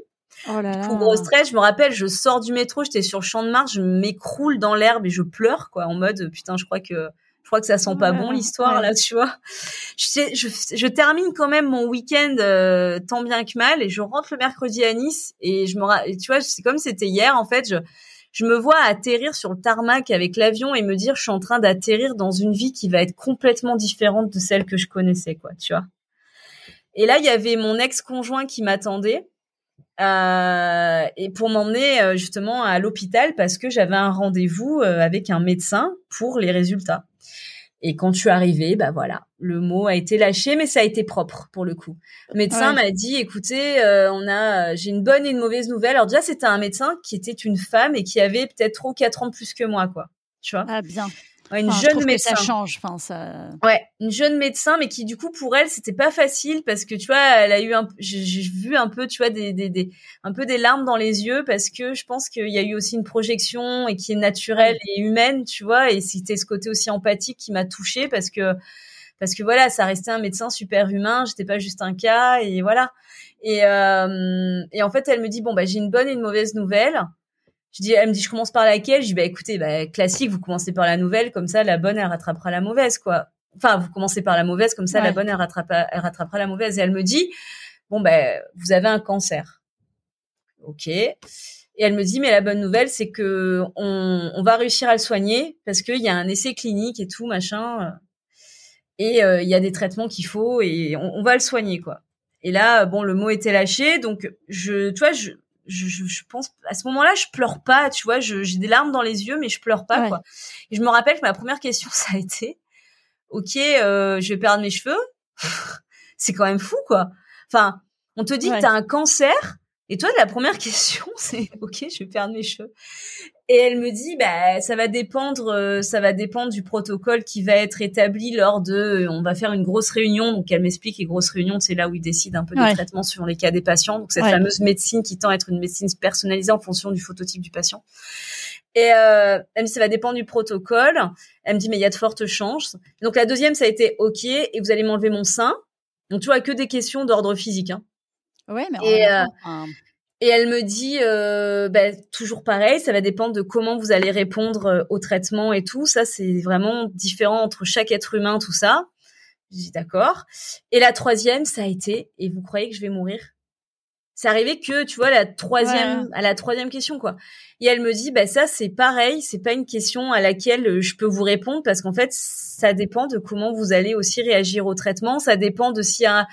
Oh là là. Pour gros stress, je me rappelle, je sors du métro, j'étais sur le champ de Mars, je m'écroule dans l'herbe et je pleure, quoi, en mode, putain, je crois que je crois que ça sent pas bon l'histoire là, tu vois. Je, je, je, termine quand même mon week-end euh, tant bien que mal et je rentre le mercredi à Nice et je me, tu vois, c'est comme c'était hier en fait. Je, je me vois atterrir sur le tarmac avec l'avion et me dire je suis en train d'atterrir dans une vie qui va être complètement différente de celle que je connaissais, quoi, tu vois. Et là, il y avait mon ex-conjoint qui m'attendait. Euh, et pour m'emmener euh, justement à l'hôpital parce que j'avais un rendez-vous euh, avec un médecin pour les résultats. Et quand je suis arrivée, bah voilà, le mot a été lâché, mais ça a été propre pour le coup. Le médecin m'a dit, écoutez, euh, on a, j'ai une bonne et une mauvaise nouvelle. Alors déjà, c'était un médecin qui était une femme et qui avait peut-être trop quatre ans de plus que moi, quoi. Tu vois? Ah bien une jeune médecin. ça change, enfin ça. Ouais, une jeune médecin, mais qui du coup pour elle c'était pas facile parce que tu vois, elle a eu un, j'ai vu un peu, tu vois, des, des, des, un peu des larmes dans les yeux parce que je pense qu'il y a eu aussi une projection et qui est naturelle et humaine, tu vois, et c'était ce côté aussi empathique qui m'a touchée parce que parce que voilà, ça restait un médecin super humain, j'étais pas juste un cas et voilà. Et euh, et en fait, elle me dit bon bah j'ai une bonne et une mauvaise nouvelle. Je dis, elle me dit, je commence par laquelle? Je dis, bah écoutez, bah, classique, vous commencez par la nouvelle, comme ça la bonne elle rattrapera la mauvaise, quoi. Enfin, vous commencez par la mauvaise, comme ça la bonne elle rattrapera, elle rattrapera la mauvaise. Et elle me dit, bon ben, vous avez un cancer. Ok. Et elle me dit, mais la bonne nouvelle, c'est que on, on va réussir à le soigner parce qu'il y a un essai clinique et tout machin. Et euh, il y a des traitements qu'il faut et on, on va le soigner, quoi. Et là, bon, le mot était lâché, donc je, tu vois, je, je, je, pense à ce moment-là, je pleure pas, tu vois, j'ai des larmes dans les yeux, mais je pleure pas, quoi. Et je me rappelle que ma première question, [laughs] ça a été, ok, euh, je vais perdre mes cheveux, [laughs] c'est quand même fou, quoi. Enfin, on te dit que t'as un cancer, et toi, la première [laughs] question, c'est ok, je vais perdre mes cheveux. Et elle me dit, bah, ça va dépendre, euh, ça va dépendre du protocole qui va être établi lors de, euh, on va faire une grosse réunion. Donc elle m'explique les grosses réunions, c'est là où ils décident un peu des traitements suivant les cas des patients. Donc cette fameuse médecine qui tend à être une médecine personnalisée en fonction du phototype du patient. Et euh, elle me dit, ça va dépendre du protocole. Elle me dit, mais il y a de fortes chances. Donc la deuxième, ça a été ok, et vous allez m'enlever mon sein. Donc tu vois que des questions d'ordre physique. Hein. Ouais, mais et, euh, et elle me dit, euh, bah, toujours pareil, ça va dépendre de comment vous allez répondre euh, au traitement et tout. Ça, c'est vraiment différent entre chaque être humain, tout ça. Je dis d'accord. Et la troisième, ça a été, et vous croyez que je vais mourir? C'est arrivé que tu vois la troisième à la troisième question quoi. Et elle me dit bah ça c'est pareil, c'est pas une question à laquelle euh, je peux vous répondre parce qu'en fait ça dépend de comment vous allez aussi réagir au traitement, ça dépend de si un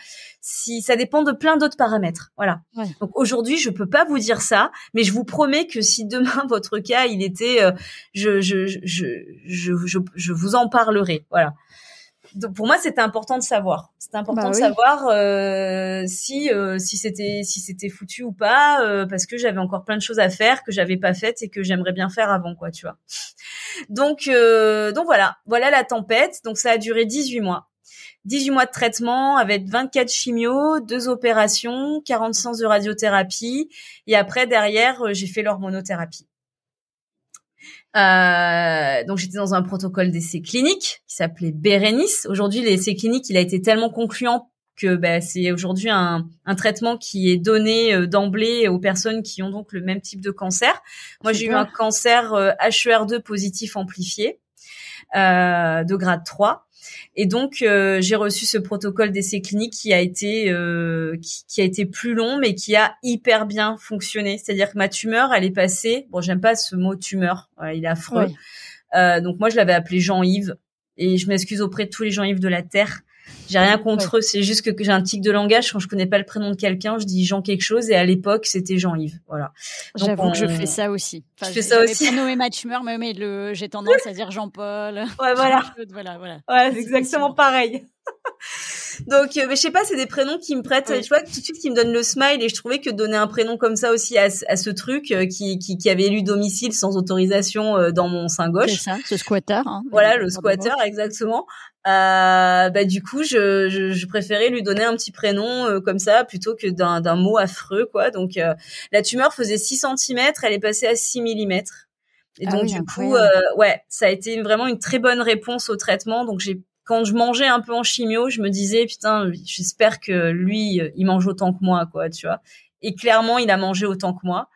si ça dépend de plein d'autres paramètres. Voilà. Donc aujourd'hui, je peux pas vous dire ça, mais je vous promets que si demain [laughs] votre cas il était, euh, je, je, je, je, je, je, vous en parlerai. Voilà pour moi, c'était important de savoir. C'était important bah de savoir euh, si euh, si c'était si c'était foutu ou pas, euh, parce que j'avais encore plein de choses à faire que j'avais pas faites et que j'aimerais bien faire avant, quoi, tu vois. Donc euh, donc voilà, voilà la tempête. Donc ça a duré 18 mois. 18 mois de traitement avec 24 chimios, deux opérations, 40 séances de radiothérapie et après derrière j'ai fait l'hormonothérapie. Euh, donc j'étais dans un protocole d'essai clinique qui s'appelait Bérénice. Aujourd'hui, l'essai clinique, il a été tellement concluant que bah, c'est aujourd'hui un, un, traitement qui est donné euh, d'emblée aux personnes qui ont donc le même type de cancer. Moi, j'ai eu un cancer euh, HER2 positif amplifié euh, de grade 3. Et donc euh, j'ai reçu ce protocole d'essai clinique qui a été euh, qui, a été plus long, mais qui a hyper bien fonctionné. C'est-à-dire que ma tumeur, elle est passée. Bon, j'aime pas ce mot tumeur, il est affreux. Euh, donc moi, je l'avais appelé Jean-Yves, et je m'excuse auprès de tous les Jean-Yves de la terre. J'ai rien contre eux, c'est juste que, j'ai un tic de langage quand je connais pas le prénom de quelqu'un, je dis Jean quelque chose et à l'époque c'était Jean-Yves. Voilà. J'avoue que je fais ça aussi. Enfin, je fais ça aussi. Pas nommer ma tumeur, mais, le, j'ai tendance à dire Jean-Paul. Ouais, [laughs] voilà. voilà, voilà. Ouais, c'est exactement pareil. [laughs] Donc, euh, je sais pas, c'est des prénoms qui me prêtent, tu vois, tout de suite qui me donnent le smile et je trouvais que donner un prénom comme ça aussi à, ce truc euh, qui, qui, qui, avait élu domicile sans autorisation euh, dans mon sein gauche. C'est ça, ce squatter. Hein, voilà, le squatter, exactement. Euh, bah du coup, je, je, je, préférais lui donner un petit prénom comme ça plutôt que d'un mot affreux, quoi. Donc, la tumeur faisait 6 cm, elle est passée à 6 mm. Et ah donc du coup, ouais, ça a été vraiment une très bonne réponse au traitement. Donc j'ai quand je mangeais un peu en chimio, je me disais putain, j'espère que lui, il mange autant que moi, quoi, tu vois. Et clairement, il a mangé autant que moi.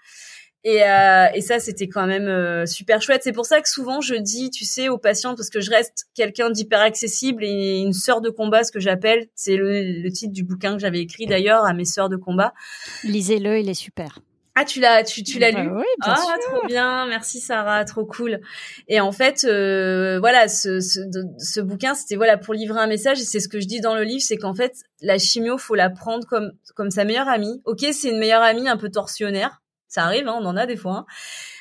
Et, euh, et ça, c'était quand même euh, super chouette. C'est pour ça que souvent je dis, tu sais, aux patients, parce que je reste quelqu'un d'hyper accessible et une sœur de combat, ce que j'appelle, c'est le, le, titre du bouquin que j'avais écrit d'ailleurs à mes sœurs de combat. Lisez-le, il est super. Ah, tu l'as, tu, tu l'as bah lu? oui, Ah, trop bien, merci Sarah, trop cool. Et en fait, euh, voilà, ce, ce, ce bouquin, c'était voilà pour livrer un message. Et c'est ce que je dis dans le livre, c'est qu'en fait, la chimio, faut la prendre comme comme sa meilleure amie. Ok, c'est une meilleure amie un peu torsionnaire, ça arrive, hein, on en a des fois. Hein.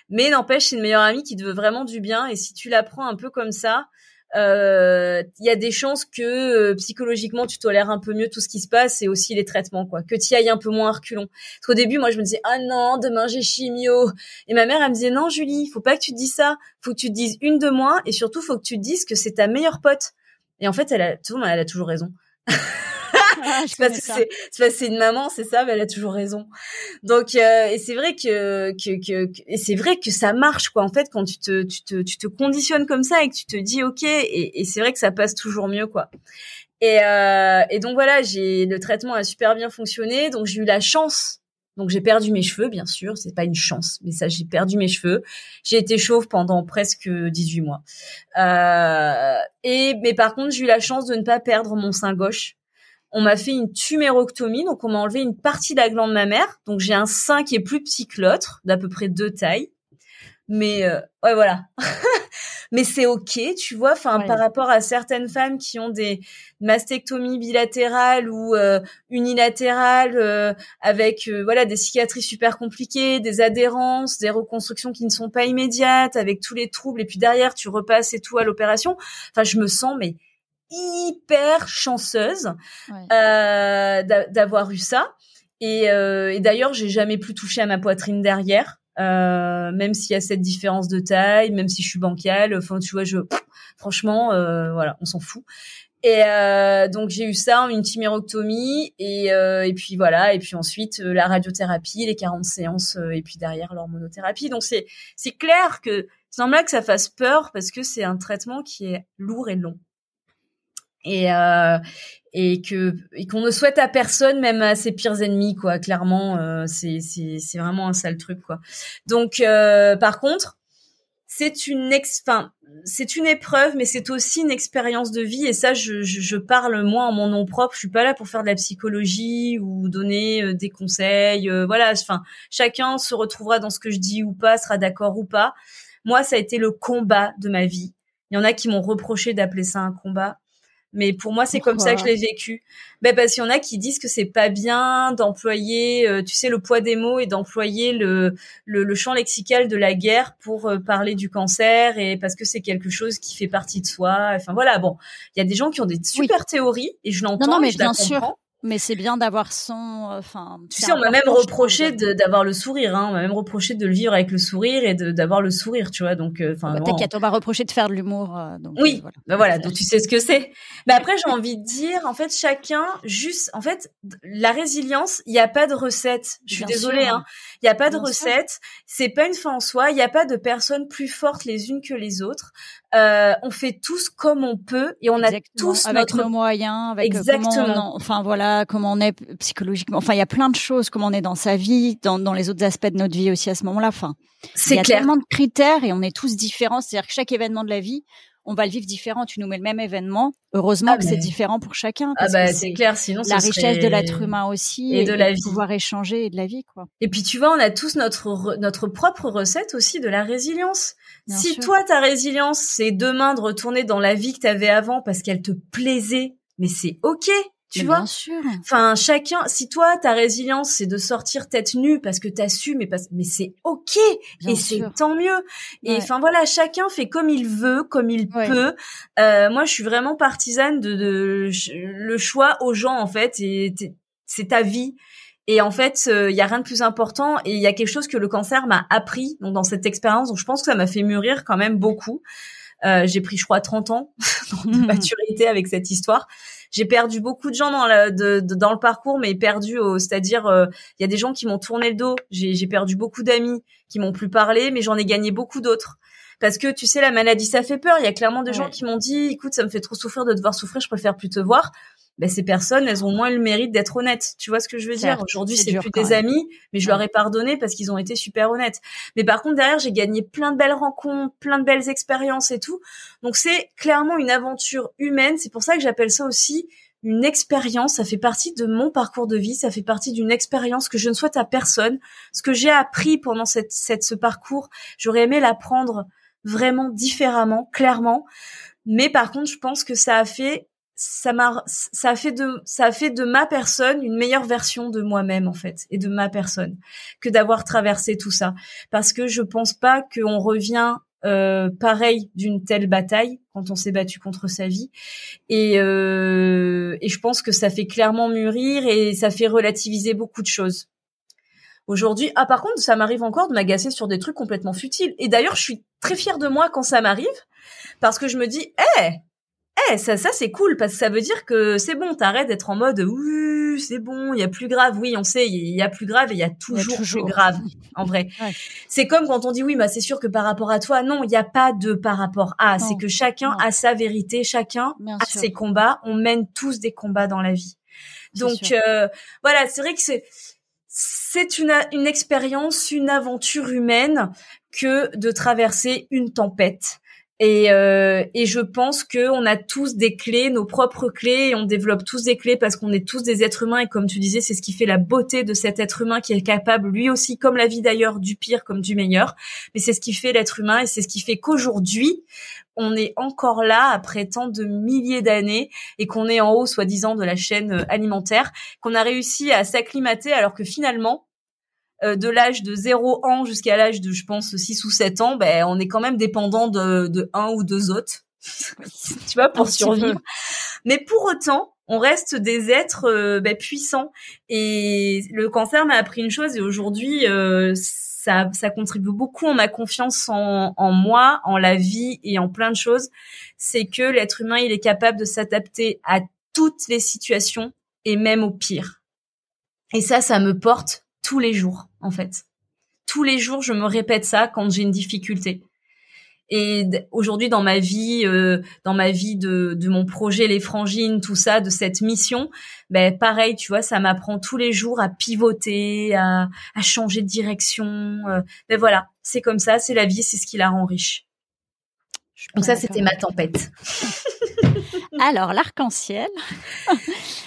Mais n'empêche, c'est une meilleure amie qui te veut vraiment du bien. Et si tu la prends un peu comme ça, euh, il y a des chances que euh, psychologiquement tu tolères un peu mieux tout ce qui se passe et aussi les traitements quoi que tu ailles un peu moins reculons parce qu'au début moi je me disais ah non demain j'ai chimio et ma mère elle me disait non Julie faut pas que tu te dises ça faut que tu te dises une de moins et surtout faut que tu te dises que c'est ta meilleure pote et en fait elle a elle a toujours raison [laughs] Ah, c'est c'est une maman, c'est ça, mais elle a toujours raison. Donc euh, et c'est vrai que, que, que, et c'est vrai que ça marche quoi. En fait, quand tu te tu te tu te conditionnes comme ça et que tu te dis ok, et, et c'est vrai que ça passe toujours mieux quoi. Et, euh, et donc voilà, j'ai le traitement a super bien fonctionné. Donc j'ai eu la chance donc j'ai perdu mes cheveux, bien sûr, c'est pas une chance, mais ça j'ai perdu mes cheveux. J'ai été chauve pendant presque 18 mois. Euh, et mais par contre j'ai eu la chance de ne pas perdre mon sein gauche on m'a fait une tumérectomie, donc on m'a enlevé une partie de la glande mammaire. Donc j'ai un sein qui est plus petit que l'autre, d'à peu près deux tailles. Mais euh, ouais, voilà. [laughs] Mais c'est ok, tu vois. Enfin, par rapport à certaines femmes qui ont des mastectomies bilatérales ou euh, unilatérales euh, avec voilà des cicatrices super compliquées, des adhérences, des reconstructions qui ne sont pas immédiates, avec tous les troubles. Et puis derrière, tu repasses et tout à l'opération. Enfin, je me sens mais hyper chanceuse euh, d'avoir eu ça. Et, euh, et d'ailleurs, j'ai jamais plus touché à ma poitrine derrière, euh, même s'il y a cette différence de taille, même si je suis bancale. Enfin, tu vois, je franchement, euh, voilà, on s'en fout. Et euh, donc j'ai eu ça, une thymérectomie, et, euh, et puis voilà, et puis ensuite la radiothérapie, les 40 séances, et puis derrière l'hormonothérapie. Donc c'est c'est clair que c'est normal que ça fasse peur parce que c'est un traitement qui est lourd et long et euh, et que et qu'on ne souhaite à personne même à ses pires ennemis quoi clairement euh, c'est c'est vraiment un sale truc quoi donc euh, par contre c'est une ex, enfin, c'est une épreuve, mais c'est aussi une expérience de vie. Et ça, je, je, je, parle moi en mon nom propre. Je suis pas là pour faire de la psychologie ou donner euh, des conseils. Euh, voilà, enfin, chacun se retrouvera dans ce que je dis ou pas, sera d'accord ou pas. Moi, ça a été le combat de ma vie. Il y en a qui m'ont reproché d'appeler ça un combat. Mais pour moi, c'est comme ça que je l'ai vécu. Ben parce qu'il y en a qui disent que c'est pas bien d'employer, euh, tu sais, le poids des mots et d'employer le, le, le champ lexical de la guerre pour euh, parler du cancer et parce que c'est quelque chose qui fait partie de soi. Enfin voilà, bon, il y a des gens qui ont des super théories et je l'entends. Non, non, mais je bien la sûr. Mais c'est bien d'avoir son, enfin. Tu sais, on m'a même reproché de- d'avoir le sourire. Hein. On m'a même reproché de le vivre avec le sourire et d'avoir le sourire, tu vois. Donc, euh, enfin, bon. T'inquiète, on va reprocher de faire de l'humour. euh, Oui, euh, voilà. Ben voilà, donc tu sais ce que c'est. Mais après, j'ai envie de dire, en fait, chacun, juste, en fait, la résilience, il n'y a pas de recette. Je suis Bien désolée, hein. Il n'y a pas de Bien recette. C'est pas une fin en soi. Il n'y a pas de personnes plus fortes les unes que les autres. Euh, on fait tous comme on peut et on a tous avec notre nos moyens, avec euh, Exactement. comment on en- enfin voilà, comment on est psychologiquement. Enfin, il y a plein de choses, comment on est dans sa vie, dans, dans les autres aspects de notre vie aussi à ce moment-là. Enfin, il y C'est a clair. tellement de critères et on est tous différents. C'est-à-dire que chaque événement de la vie, on va le vivre différent. Tu nous mets le même événement. Heureusement Ah, que mais- c'est différent pour chacun. Ah bah c'est clair, sinon la richesse serait- de l'être humain aussi et de la vie. pouvoir échanger et de la vie quoi. Et puis tu vois, on a tous notre re- notre propre recette aussi de la résilience. Bien si sûr. toi ta résilience c'est demain de retourner dans la vie que t'avais avant parce qu'elle te plaisait, mais c'est ok, tu Mais vois. Bien sûr. Enfin, chacun, si toi, ta résilience, c'est de sortir tête nue parce que t'as su, mais, parce- mais c'est ok. Bien et c'est tant mieux. Et enfin, voilà, chacun fait comme il veut, comme il Ouais. peut. Euh, moi, je suis vraiment partisane de, de le choix aux gens, en fait, et c'est ta vie. Et en fait, il y a rien de plus important. Et il y a quelque chose que le cancer m'a appris donc dans cette expérience. Donc, je pense que ça m'a fait mûrir quand même beaucoup. Euh, j'ai pris, je crois, 30 ans [laughs] de Mhm. maturité avec cette histoire. J'ai perdu beaucoup de gens dans, la, de, de- dans le parcours, mais perdu, au- c'est-à-dire, euh, il y a des gens qui m'ont tourné le dos. J'ai perdu beaucoup d'amis qui m'ont plus parlé, mais j'en ai gagné beaucoup d'autres. Parce que tu sais, la maladie, ça fait peur. Il y a clairement des gens qui m'ont dit, écoute, ça me fait trop souffrir de te voir souffrir, je préfère plus te voir. Ben, ces personnes, elles ont moins le mérite d'être honnêtes. Tu vois ce que je veux dire? Aujourd'hui, c'est plus des amis, mais je Ouais. leur ai pardonné parce qu'ils ont été super honnêtes. Mais par contre, derrière, j'ai gagné plein de belles rencontres, plein de belles expériences et tout. Donc, c'est clairement une aventure humaine. C'est pour ça que j'appelle ça aussi une expérience. Ça fait partie de mon parcours de vie. Ça fait partie d'une expérience que je ne souhaite à personne. Ce que j'ai appris pendant cette, cette, ce parcours, j'aurais aimé l'apprendre vraiment différemment, clairement. Mais par contre, je pense que ça a fait ça m'a ça a fait de ça a fait de ma personne une meilleure version de moi-même en fait et de ma personne que d'avoir traversé tout ça. Parce que je pense pas qu'on revient euh, pareil d'une telle bataille quand on s'est battu contre sa vie. Et euh, et je pense que ça fait clairement mûrir et ça fait relativiser beaucoup de choses. Aujourd'hui ah par contre ça m'arrive encore de m'agacer sur des trucs complètement futiles. Et d'ailleurs je suis très fière de moi quand ça m'arrive parce que je me dis eh eh, ça, ça c'est cool parce que ça veut dire que c'est bon, t'arrêtes d'être en mode oui, c'est bon, il y a plus grave. Oui, on sait, il y a plus grave et il y a toujours, plus grave. En vrai, [laughs] Ouais. c'est comme quand on dit oui, bah c'est sûr que par rapport à toi, non, il n'y a pas de par rapport à. C'est que chacun non. a sa vérité, chacun Bien a sûr. ses combats. On mène tous des combats dans la vie. Donc euh, voilà, c'est vrai que c'est c'est une une expérience, une aventure humaine que de traverser une tempête. Et, euh, et je pense que on a tous des clés, nos propres clés, et on développe tous des clés parce qu'on est tous des êtres humains. Et comme tu disais, c'est ce qui fait la beauté de cet être humain qui est capable, lui aussi, comme la vie d'ailleurs, du pire comme du meilleur. Mais c'est ce qui fait l'être humain et c'est ce qui fait qu'aujourd'hui, on est encore là après tant de milliers d'années et qu'on est en haut, soi-disant, de la chaîne alimentaire, qu'on a réussi à s'acclimater alors que finalement, de l'âge de 0 ans jusqu'à l'âge de, je pense, 6 ou 7 ans, ben, on est quand même dépendant de, de un ou deux autres, [laughs] tu vois, pour survivre. Mais pour autant, on reste des êtres euh, ben, puissants. Et le cancer m'a appris une chose et aujourd'hui, euh, ça, ça contribue beaucoup en ma confiance en, en moi, en la vie et en plein de choses. C'est que l'être humain, il est capable de s'adapter à toutes les situations et même au pire. Et ça, ça me porte tous les jours, en fait. Tous les jours, je me répète ça quand j'ai une difficulté. Et aujourd'hui, dans ma vie, euh, dans ma vie de, de mon projet, les frangines, tout ça, de cette mission, ben pareil, tu vois, ça m'apprend tous les jours à pivoter, à, à changer de direction. euh, ben voilà, c'est comme ça, c'est la vie, c'est ce qui la rend riche. Donc ça, c'était ma tempête. [laughs] [laughs] Alors, l'arc-en-ciel. [laughs]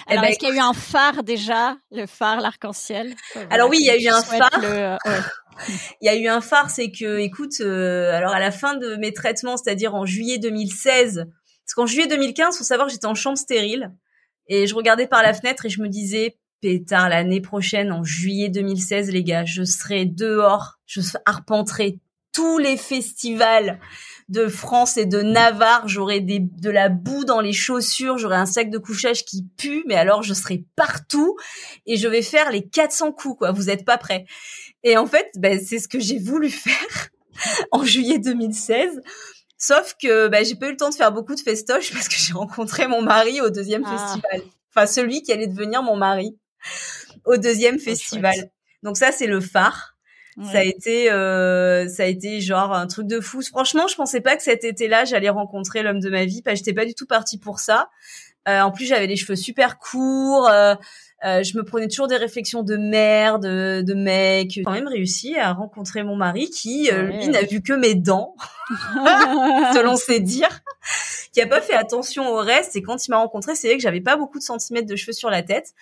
Eh Alors, ben, est-ce qu'il y a eu un phare déjà Le phare, l'arc-en-ciel? Alors oui, il y a eu un phare. [laughs] Il y a eu un phare, c'est que, écoute, euh, alors à la fin de mes traitements, c'est-à-dire en juillet 2016, parce qu'en juillet 2015, faut savoir que j'étais en chambre stérile et je regardais par la fenêtre et je me disais, pétard, l'année prochaine, en juillet 2016, les gars, je serai dehors, je arpenterai tous les festivals de France et de Navarre, j'aurai des, de la boue dans les chaussures, j'aurai un sac de couchage qui pue, mais alors je serai partout et je vais faire les 400 coups, quoi. Vous êtes pas prêts. Et en fait, ben, c'est ce que j'ai voulu faire [laughs] en juillet 2016. Sauf que ben, j'ai pas eu le temps de faire beaucoup de festoches parce que j'ai rencontré mon mari au deuxième ah. festival. Enfin, celui qui allait devenir mon mari au deuxième festival. Donc ça, c'est le phare. Ça a été, euh, ça a été genre un truc de fou. Franchement, je pensais pas que cet été-là, j'allais rencontrer l'homme de ma vie. Parce que j'étais pas du tout partie pour ça. Euh, en plus, j'avais les cheveux super courts. Euh, euh, je me prenais toujours des réflexions de mère, de, de mec. J'ai quand même réussi à rencontrer mon mari qui, euh, lui, n'a vu que mes dents, [laughs] selon ses dires, qui a pas fait attention au reste. Et quand il m'a rencontré, c'est vrai que j'avais pas beaucoup de centimètres de cheveux sur la tête.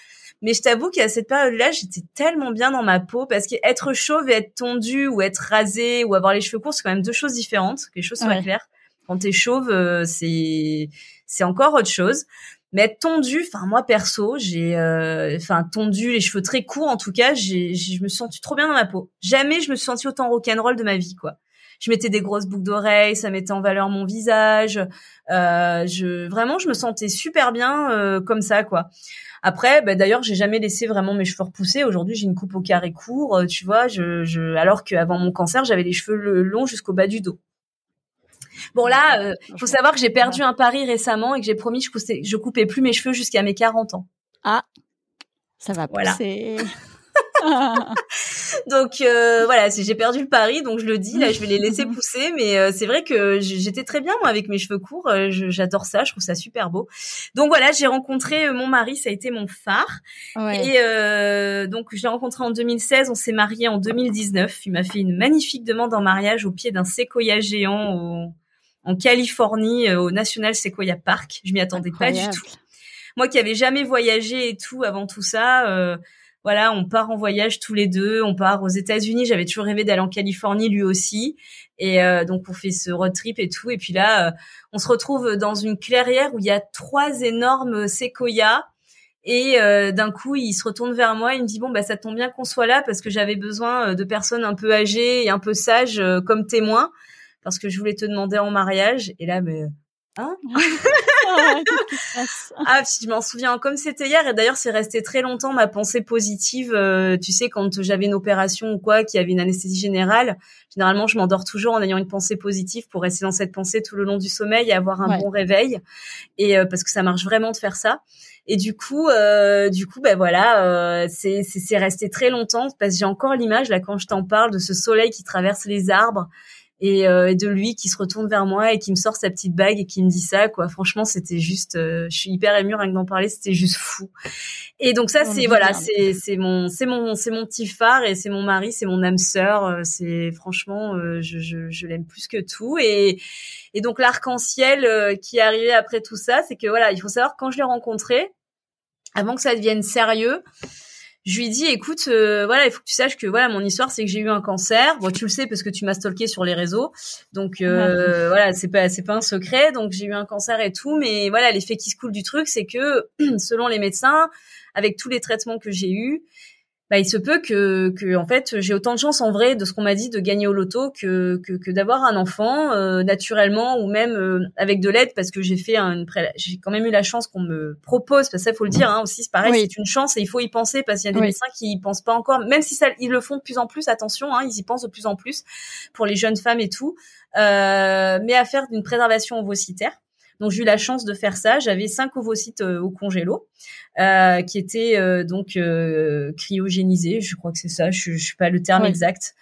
Mais je t'avoue qu'à cette période-là, j'étais tellement bien dans ma peau parce qu'être chauve et être tondu ou être rasé ou avoir les cheveux courts, c'est quand même deux choses différentes. Que les choses soient claires. Quand t'es chauve, euh, c'est c'est encore autre chose. Mais être tondu, enfin moi perso, j'ai, euh, enfin tondu, les cheveux très courts en tout cas, j'ai, je me suis sentie trop bien dans ma peau. Jamais je me suis sentie autant rock'n'roll de ma vie quoi. Je mettais des grosses boucles d'oreilles, ça mettait en valeur mon visage. Euh, je vraiment, je me sentais super bien euh, comme ça quoi. Après, bah, d'ailleurs, j'ai jamais laissé vraiment mes cheveux repousser. Aujourd'hui, j'ai une coupe au carré court, euh, tu vois. Je, je... alors qu'avant mon cancer, j'avais les cheveux longs jusqu'au bas du dos. Bon là, euh, faut savoir que j'ai perdu un pari récemment et que j'ai promis que je coupais, je coupais plus mes cheveux jusqu'à mes 40 ans. Ah, ça va voilà. [laughs] donc euh, voilà, j'ai perdu le pari, donc je le dis là, je vais les laisser [laughs] pousser. Mais euh, c'est vrai que j'étais très bien moi avec mes cheveux courts. Euh, j'adore ça, je trouve ça super beau. Donc voilà, j'ai rencontré mon mari, ça a été mon phare. Et donc je l'ai rencontré en 2016, on s'est marié en 2019. Il m'a fait une magnifique demande en mariage au pied d'un séquoia géant en Californie, au National Sequoia Park. Je m'y attendais pas du tout. Moi qui avais jamais voyagé et tout avant tout ça voilà, on part en voyage tous les deux, on part aux États-Unis. J'avais toujours rêvé d'aller en Californie, lui aussi. Et euh, donc on fait ce road trip et tout. Et puis là, euh, on se retrouve dans une clairière où il y a trois énormes séquoias. Et euh, d'un coup, il se retourne vers moi, il me dit bon bah ça tombe bien qu'on soit là parce que j'avais besoin de personnes un peu âgées et un peu sages comme témoins parce que je voulais te demander en mariage. Et là, mais Hein? [laughs] [laughs] ah, je m'en souviens comme c'était hier. Et d'ailleurs, c'est resté très longtemps ma pensée positive. Euh, tu sais, quand j'avais une opération ou quoi, qui avait une anesthésie générale, généralement, je m'endors toujours en ayant une pensée positive pour rester dans cette pensée tout le long du sommeil et avoir un bon réveil. Et euh, parce que ça marche vraiment de faire ça. Et du coup, euh, du coup, ben voilà, c'est c'est resté très longtemps parce que j'ai encore l'image là quand je t'en parle de ce soleil qui traverse les arbres euh, et, de lui qui se retourne vers moi et qui me sort sa petite bague et qui me dit ça quoi. Franchement c'était juste euh, je suis hyper émue rien que d'en parler c'était juste fou. Et donc ça c'est voilà c'est c'est mon c'est mon c'est mon petit phare et c'est mon mari c'est mon âme sœur euh, c'est franchement je je, je l'aime plus que tout. Et et donc l'arc-en-ciel qui est arrivé après tout ça c'est que voilà il faut savoir quand je l'ai rencontré avant que ça devienne sérieux je lui dis écoute euh, voilà il faut que tu saches que voilà mon histoire c'est que j'ai eu un cancer. Bon tu le sais parce que tu m'as stalké sur les réseaux. Donc euh, voilà c'est pas c'est pas un secret. Donc j'ai eu un cancer et tout. Mais voilà l'effet qui se coule du truc c'est que [clears throat] selon les médecins avec tous les traitements que j'ai eus bah, il se peut que, que en fait, j'ai autant de chance en vrai de ce qu'on m'a dit de gagner au loto que, que, que d'avoir un enfant euh, naturellement ou même euh, avec de l'aide parce que j'ai fait un, j'ai quand même eu la chance qu'on me propose parce que ça faut le dire hein, aussi c'est pareil c'est une chance et il faut y penser parce qu'il y a des médecins qui y pensent pas encore. Même si ça ils le font de plus en plus attention hein, ils y pensent de plus en plus pour les jeunes femmes et tout euh, mais à faire d'une préservation ovocytaire donc j'ai eu la chance de faire ça. J'avais cinq ovocytes euh, au congélo euh, qui étaient euh, donc cryogénisés. Je crois que c'est ça. Je, je suis pas le terme exact.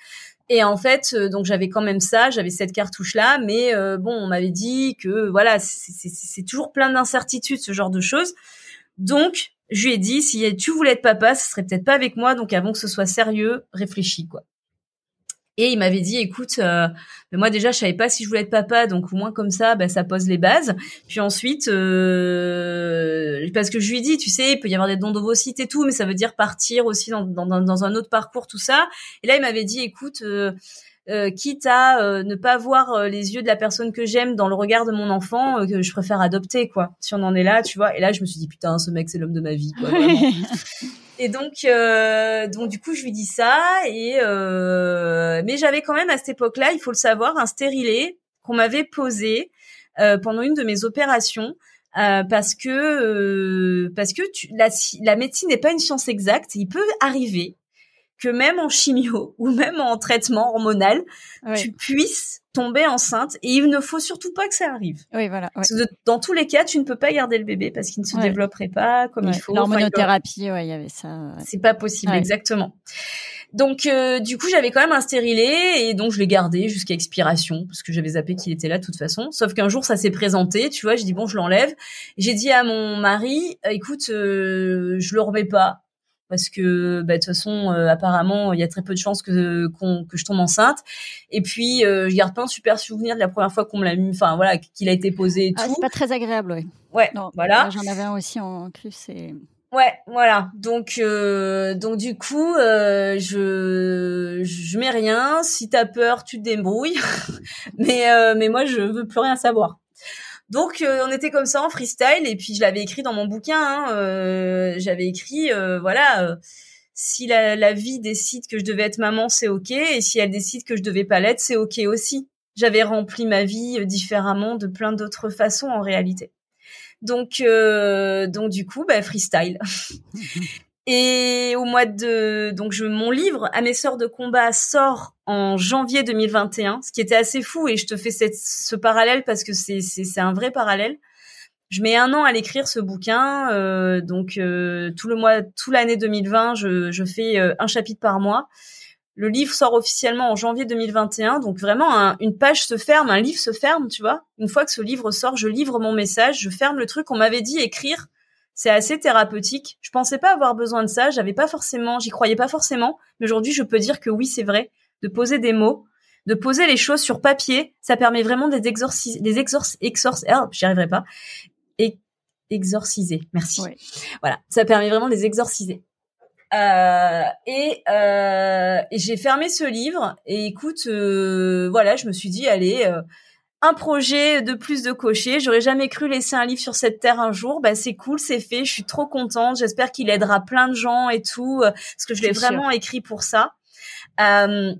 Et en fait, donc j'avais quand même ça, j'avais cette cartouche là, mais bon, on m'avait dit que voilà, c'est toujours plein d'incertitudes ce genre de choses. Donc, je lui ai dit si tu voulais être papa, ce serait peut-être pas avec moi. Donc avant que ce soit sérieux, réfléchis quoi. Et il m'avait dit, écoute, euh, moi déjà je savais pas si je voulais être papa, donc au moins comme ça, bah, ça pose les bases. Puis ensuite, euh, parce que je lui dis, tu sais, il peut y avoir des dons d'ovocytes et tout, mais ça veut dire partir aussi dans, dans, dans un autre parcours, tout ça. Et là il m'avait dit, écoute. Euh, euh, quitte à euh, ne pas voir euh, les yeux de la personne que j'aime dans le regard de mon enfant, que je préfère adopter, quoi. Si on en est là, tu vois. Et là, je me suis dit, putain, ce mec, c'est l'homme de ma vie, quoi. [laughs] et donc, donc du coup, je lui dis ça. Et mais j'avais quand même à cette époque-là, il faut le savoir, un stérilet qu'on m'avait posé pendant une de mes opérations. parce que parce que tu, la, la médecine n'est pas une science exacte. Il peut arriver que même en chimio [laughs] ou même en traitement hormonal, tu puisses tomber enceinte et il ne faut surtout pas que ça arrive. Oui, voilà. dans tous les cas, tu ne peux pas garder le bébé parce qu'il ne se développerait pas comme il faut. L'hormonothérapie, ouais, il y avait ça. C'est pas possible, exactement. Donc, euh, du coup, j'avais quand même un stérilet et donc je l'ai gardé jusqu'à expiration parce que j'avais zappé qu'il était là de toute façon. Sauf qu'un jour, ça s'est présenté, tu vois, j'ai dit bon, je l'enlève. J'ai dit à mon mari, écoute, euh, je le remets pas parce que bah, de toute façon euh, apparemment il y a très peu de chances que que je tombe enceinte. Et puis euh, je garde pas un super souvenir de la première fois qu'on me l'a mis enfin voilà qu'il a été posé et ah, tout. c'est pas très agréable ouais. Ouais non, voilà. j'en avais un aussi en plus et ouais voilà. Donc euh, donc du coup je je mets rien. Si t'as peur tu te débrouilles. [laughs] Mais mais moi je veux plus rien savoir donc euh, on était comme ça en freestyle et puis je l'avais écrit dans mon bouquin. Hein, euh, J'avais écrit euh, voilà si la, vie décide que je devais être maman c'est ok et si elle décide que je devais pas l'être c'est ok aussi. J'avais rempli ma vie différemment de plein d'autres façons en réalité. Donc donc du coup bah, freestyle. [laughs] Et au mois de donc je mon livre à mes sœurs de combat sort en janvier 2021, ce qui était assez fou et je te fais cette, ce parallèle parce que c'est c'est un vrai parallèle. Je mets un an à l'écrire ce bouquin, euh, donc euh, tout le mois, tout l'année 2020, je, je fais euh, un chapitre par mois. Le livre sort officiellement en janvier 2021, donc vraiment une page se ferme, un livre se ferme, tu vois. Une fois que ce livre sort, je livre mon message, je ferme le truc. On m'avait dit écrire c'est assez thérapeutique. Je pensais pas avoir besoin de ça, j'avais pas forcément, j'y croyais pas forcément, mais aujourd'hui je peux dire que oui, c'est vrai, de poser des mots, de poser les choses sur papier, ça permet vraiment des exorciser, des exorc, exorc, oh, j'y arriverai pas, et exorciser. Merci. Voilà, ça permet vraiment de les exorciser. Euh, et, euh, et j'ai fermé ce livre et écoute, euh, voilà, je me suis dit allez, euh, un projet de plus de cocher. J'aurais jamais cru laisser un livre sur cette terre un jour. Bah c'est cool, c'est fait. Je suis trop contente. J'espère qu'il aidera plein de gens et tout, euh, parce que je l'ai vraiment écrit pour ça. Euh,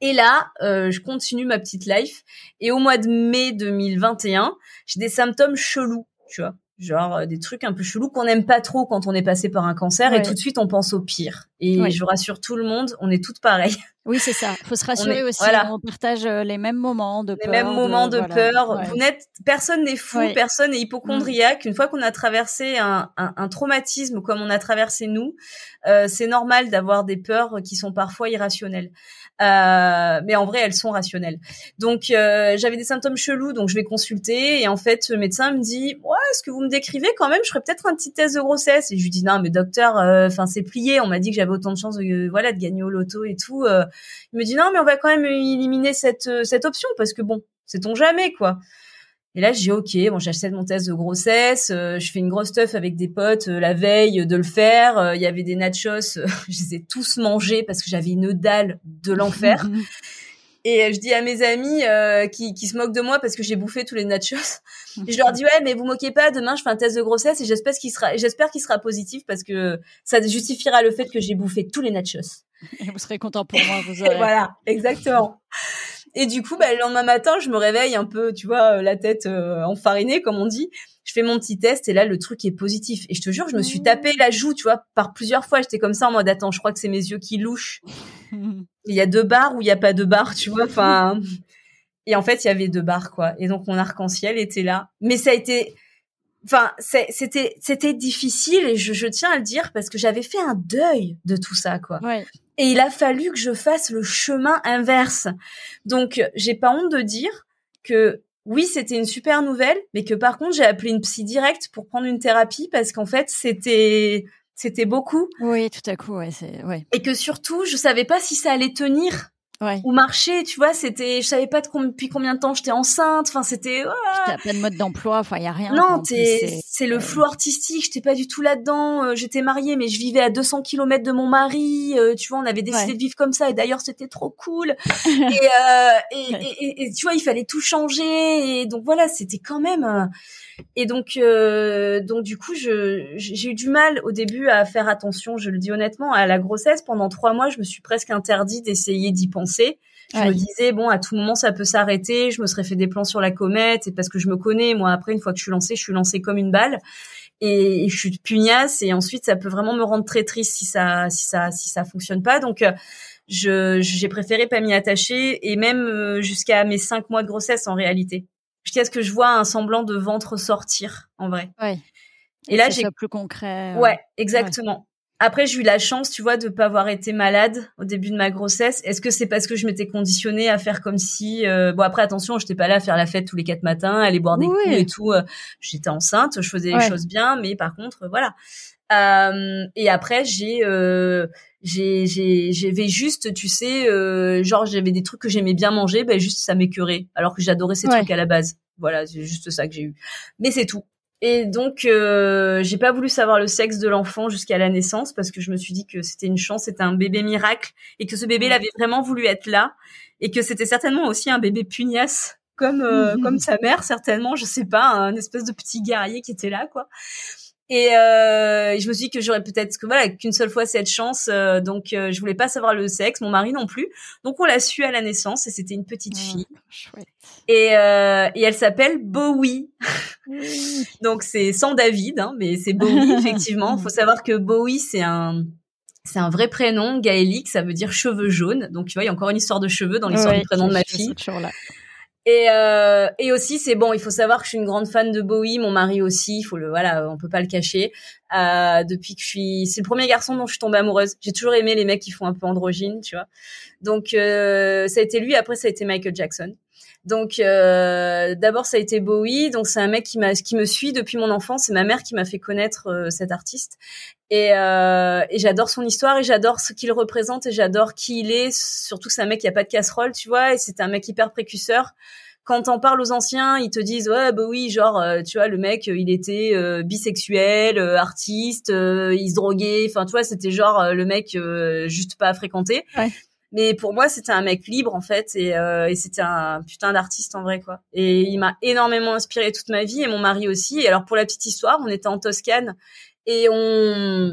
et là, euh, je continue ma petite life. Et au mois de mai 2021, j'ai des symptômes chelous, tu vois genre euh, des trucs un peu chelous qu'on n'aime pas trop quand on est passé par un cancer et tout de suite on pense au pire. Et je rassure tout le monde, on est toutes pareilles. [laughs] Oui, c'est ça. Il faut se rassurer aussi. On partage euh, les mêmes moments de peur. Les mêmes moments de, peur. Vous n'êtes, personne n'est fou, personne n'est hypochondriaque. Mm. Une fois qu'on a traversé un, un, traumatisme comme on a traversé nous, euh, c'est normal d'avoir des peurs qui sont parfois irrationnelles. Euh, mais en vrai, elles sont rationnelles. Donc, euh, j'avais des symptômes chelous, donc je vais consulter. Et en fait, le médecin me dit, ouais, est-ce que vous me décrivez quand même? Je ferais peut-être un petit test de grossesse. Et je lui dis, non, mais docteur, euh, enfin, c'est plié. On m'a dit que j'avais autant de chances, de, voilà, de gagner au loto et tout. il me dit, non, mais on va quand même éliminer cette cette option parce que bon, c'est ton jamais, quoi. Et là, j'ai ok, bon, j'achète mon test de grossesse, euh, je fais une grosse stuff avec des potes euh, la veille de le faire. Euh, il y avait des nachos, [laughs] je les ai tous mangés parce que j'avais une dalle de l'enfer. [laughs] Et je dis à mes amis qui, qui se moquent de moi parce que j'ai bouffé tous les nachos. Et je leur dis ouais, mais vous moquez pas. Demain, je fais un test de grossesse et j'espère qu'il sera, j'espère qu'il sera positif parce que ça justifiera le fait que j'ai bouffé tous les nachos. Et [laughs] vous serez content pour moi. Vous aurez... voilà, exactement. Et du coup, bah, le lendemain matin, je me réveille un peu, tu vois, euh, la tête euh, enfarinée, comme on dit. Je fais mon petit test et là, le truc est positif. Et je te jure, je me suis tapé la joue, tu vois, par plusieurs fois. J'étais comme ça en mode, attends, je crois que c'est mes yeux qui louchent. [laughs] Il y a deux barres ou il y a pas de barres, tu vois. Enfin, et en fait, il y avait deux barres, quoi. Et donc, mon arc-en-ciel était là. Mais ça a été, enfin, c'était, c'était difficile et je, je tiens à le dire parce que j'avais fait un deuil de tout ça, quoi. Ouais. Et il a fallu que je fasse le chemin inverse. Donc, j'ai pas honte de dire que oui, c'était une super nouvelle, mais que par contre, j'ai appelé une psy directe pour prendre une thérapie parce qu'en fait, c'était c'était beaucoup. Oui, tout à coup, ouais, c'est ouais. Et que surtout, je savais pas si ça allait tenir. Ou marcher, tu vois, c'était, je savais pas depuis combien de temps j'étais enceinte. Enfin, c'était. T'as pas de mode d'emploi, enfin, il y a rien. Non, c'est le flou artistique. J'étais pas du tout là-dedans. Euh, j'étais mariée, mais je vivais à 200 km de mon mari. Euh, tu vois, on avait décidé de vivre comme ça. Et d'ailleurs, c'était trop cool. [laughs] Euh, et, et, et, tu vois, il fallait tout changer. Et donc voilà, c'était quand même. Et donc, donc du coup, j'ai eu du mal au début à faire attention. Je le dis honnêtement, à la grossesse. Pendant trois mois, je me suis presque interdit d'essayer d'y penser je me disais bon, à tout moment ça peut s'arrêter. Je me serais fait des plans sur la comète et parce que je me connais, moi après une fois que je suis lancée, je suis lancée comme une balle et, je suis pugnace et ensuite ça peut vraiment me rendre très triste si ça si ça si ça fonctionne pas. Donc euh, je j'ai préféré pas m'y attacher et même euh, jusqu'à mes cinq mois de grossesse en réalité. Jusqu'à ce que je vois un semblant de ventre sortir en vrai. Ouais. Et, là j'ai plus concret. Euh, ouais, exactement. Après, j'ai eu la chance, tu vois, de pas avoir été malade au début de ma grossesse. Est-ce que c'est parce que je m'étais conditionnée à faire comme si, euh, bon après attention, j'étais pas là à faire la fête tous les quatre matins, aller boire des coups et tout. Euh, j'étais enceinte, je faisais les choses bien, mais par contre, voilà. Euh, et après, j'ai, euh, j'ai, j'ai, j'avais juste, tu sais, euh, genre j'avais des trucs que j'aimais bien manger, ben juste ça m'écœurait, alors que j'adorais ces trucs à la base. Voilà, c'est juste ça que j'ai eu. Mais c'est tout. Et donc, euh, j'ai pas voulu savoir le sexe de l'enfant jusqu'à la naissance parce que je me suis dit que c'était une chance, c'était un bébé miracle et que ce bébé, il avait vraiment voulu être là et que c'était certainement aussi un bébé pugnace comme euh, comme sa mère certainement, je sais pas, un espèce de petit guerrier qui était là quoi. Et euh, je me suis dit que j'aurais peut-être que voilà qu'une seule fois cette chance, euh, donc euh, je voulais pas savoir le sexe, mon mari non plus. Donc on l'a su à la naissance et c'était une petite ah, fille. Et, euh, et elle s'appelle Bowie. [laughs] donc c'est sans David, hein, mais c'est Bowie [laughs] effectivement. Il faut savoir que Bowie c'est un c'est un vrai prénom gaélique, ça veut dire cheveux jaunes. Donc tu vois, il y a encore une histoire de cheveux dans l'histoire du prénom de ma fille. Et, euh, et aussi, c'est bon, il faut savoir que je suis une grande fan de Bowie, mon mari aussi, faut le, voilà, on peut pas le cacher. Euh, depuis que je suis, c'est le premier garçon dont je suis tombée amoureuse. J'ai toujours aimé les mecs qui font un peu androgyne, tu vois. Donc euh, ça a été lui, après ça a été Michael Jackson. Donc euh, d'abord ça a été Bowie, donc c'est un mec qui m'a qui me suit depuis mon enfance, c'est ma mère qui m'a fait connaître euh, cet artiste et, euh, et j'adore son histoire et j'adore ce qu'il représente et j'adore qui il est, surtout que c'est un mec qui a pas de casserole, tu vois, et c'est un mec hyper précurseur. Quand on parle aux anciens, ils te disent ouais oui genre euh, tu vois le mec il était euh, bisexuel, artiste, il se droguait, enfin tu vois c'était genre le mec juste pas à fréquenter. Ouais. Mais pour moi, c'était un mec libre en fait, et, euh, et c'était un putain d'artiste en vrai quoi. Et il m'a énormément inspiré toute ma vie, et mon mari aussi. Et alors pour la petite histoire, on était en Toscane et on,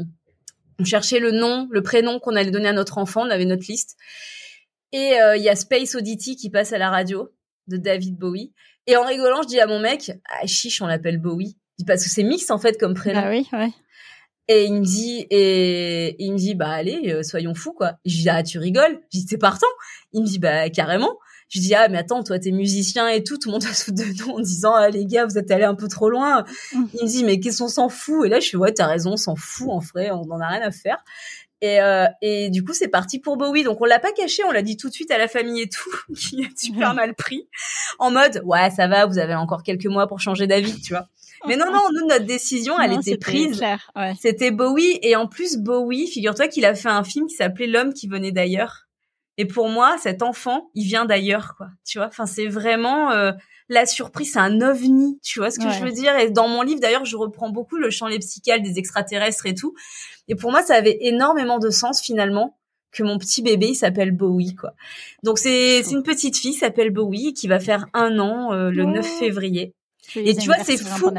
on cherchait le nom, le prénom qu'on allait donner à notre enfant. On avait notre liste. Et euh, il y a Space Oddity qui passe à la radio de David Bowie. Et en rigolant, je dis à mon mec, ah, chiche, on l'appelle Bowie. Parce que c'est mix en fait comme prénom. Ah oui, ouais. Et il me dit, et il me dit, bah allez, euh, soyons fous quoi. Je dis ah tu rigoles? Je dis t'es partant. Il me dit bah carrément. Je dis ah mais attends toi t'es musicien et tout, tout le monde se de nous en disant ah les gars vous êtes allés un peu trop loin. Mmh. Il me dit mais qu'est-ce qu'on s'en fout? Et là je suis ouais t'as raison, on s'en fout en vrai, on en a rien à faire. Et, euh, et du coup, c'est parti pour Bowie. Donc, on l'a pas caché, on l'a dit tout de suite à la famille et tout, [laughs] qui a super mal pris, en mode ouais, ça va, vous avez encore quelques mois pour changer d'avis, tu vois. Mais non, non, nous, notre décision, elle était prise. Ouais. C'était Bowie. Et en plus, Bowie, figure-toi qu'il a fait un film qui s'appelait L'homme qui venait d'ailleurs. Et pour moi, cet enfant, il vient d'ailleurs, quoi. Tu vois, enfin, c'est vraiment euh, la surprise, c'est un ovni, tu vois ce que je veux dire? Et dans mon livre, d'ailleurs, je reprends beaucoup le champ lexical des extraterrestres et tout. Et pour moi, ça avait énormément de sens finalement que mon petit bébé il s'appelle Bowie quoi. Donc c'est c'est une petite fille s'appelle Bowie qui va faire un an euh, le 9 février. Et tu vois, c'est fou.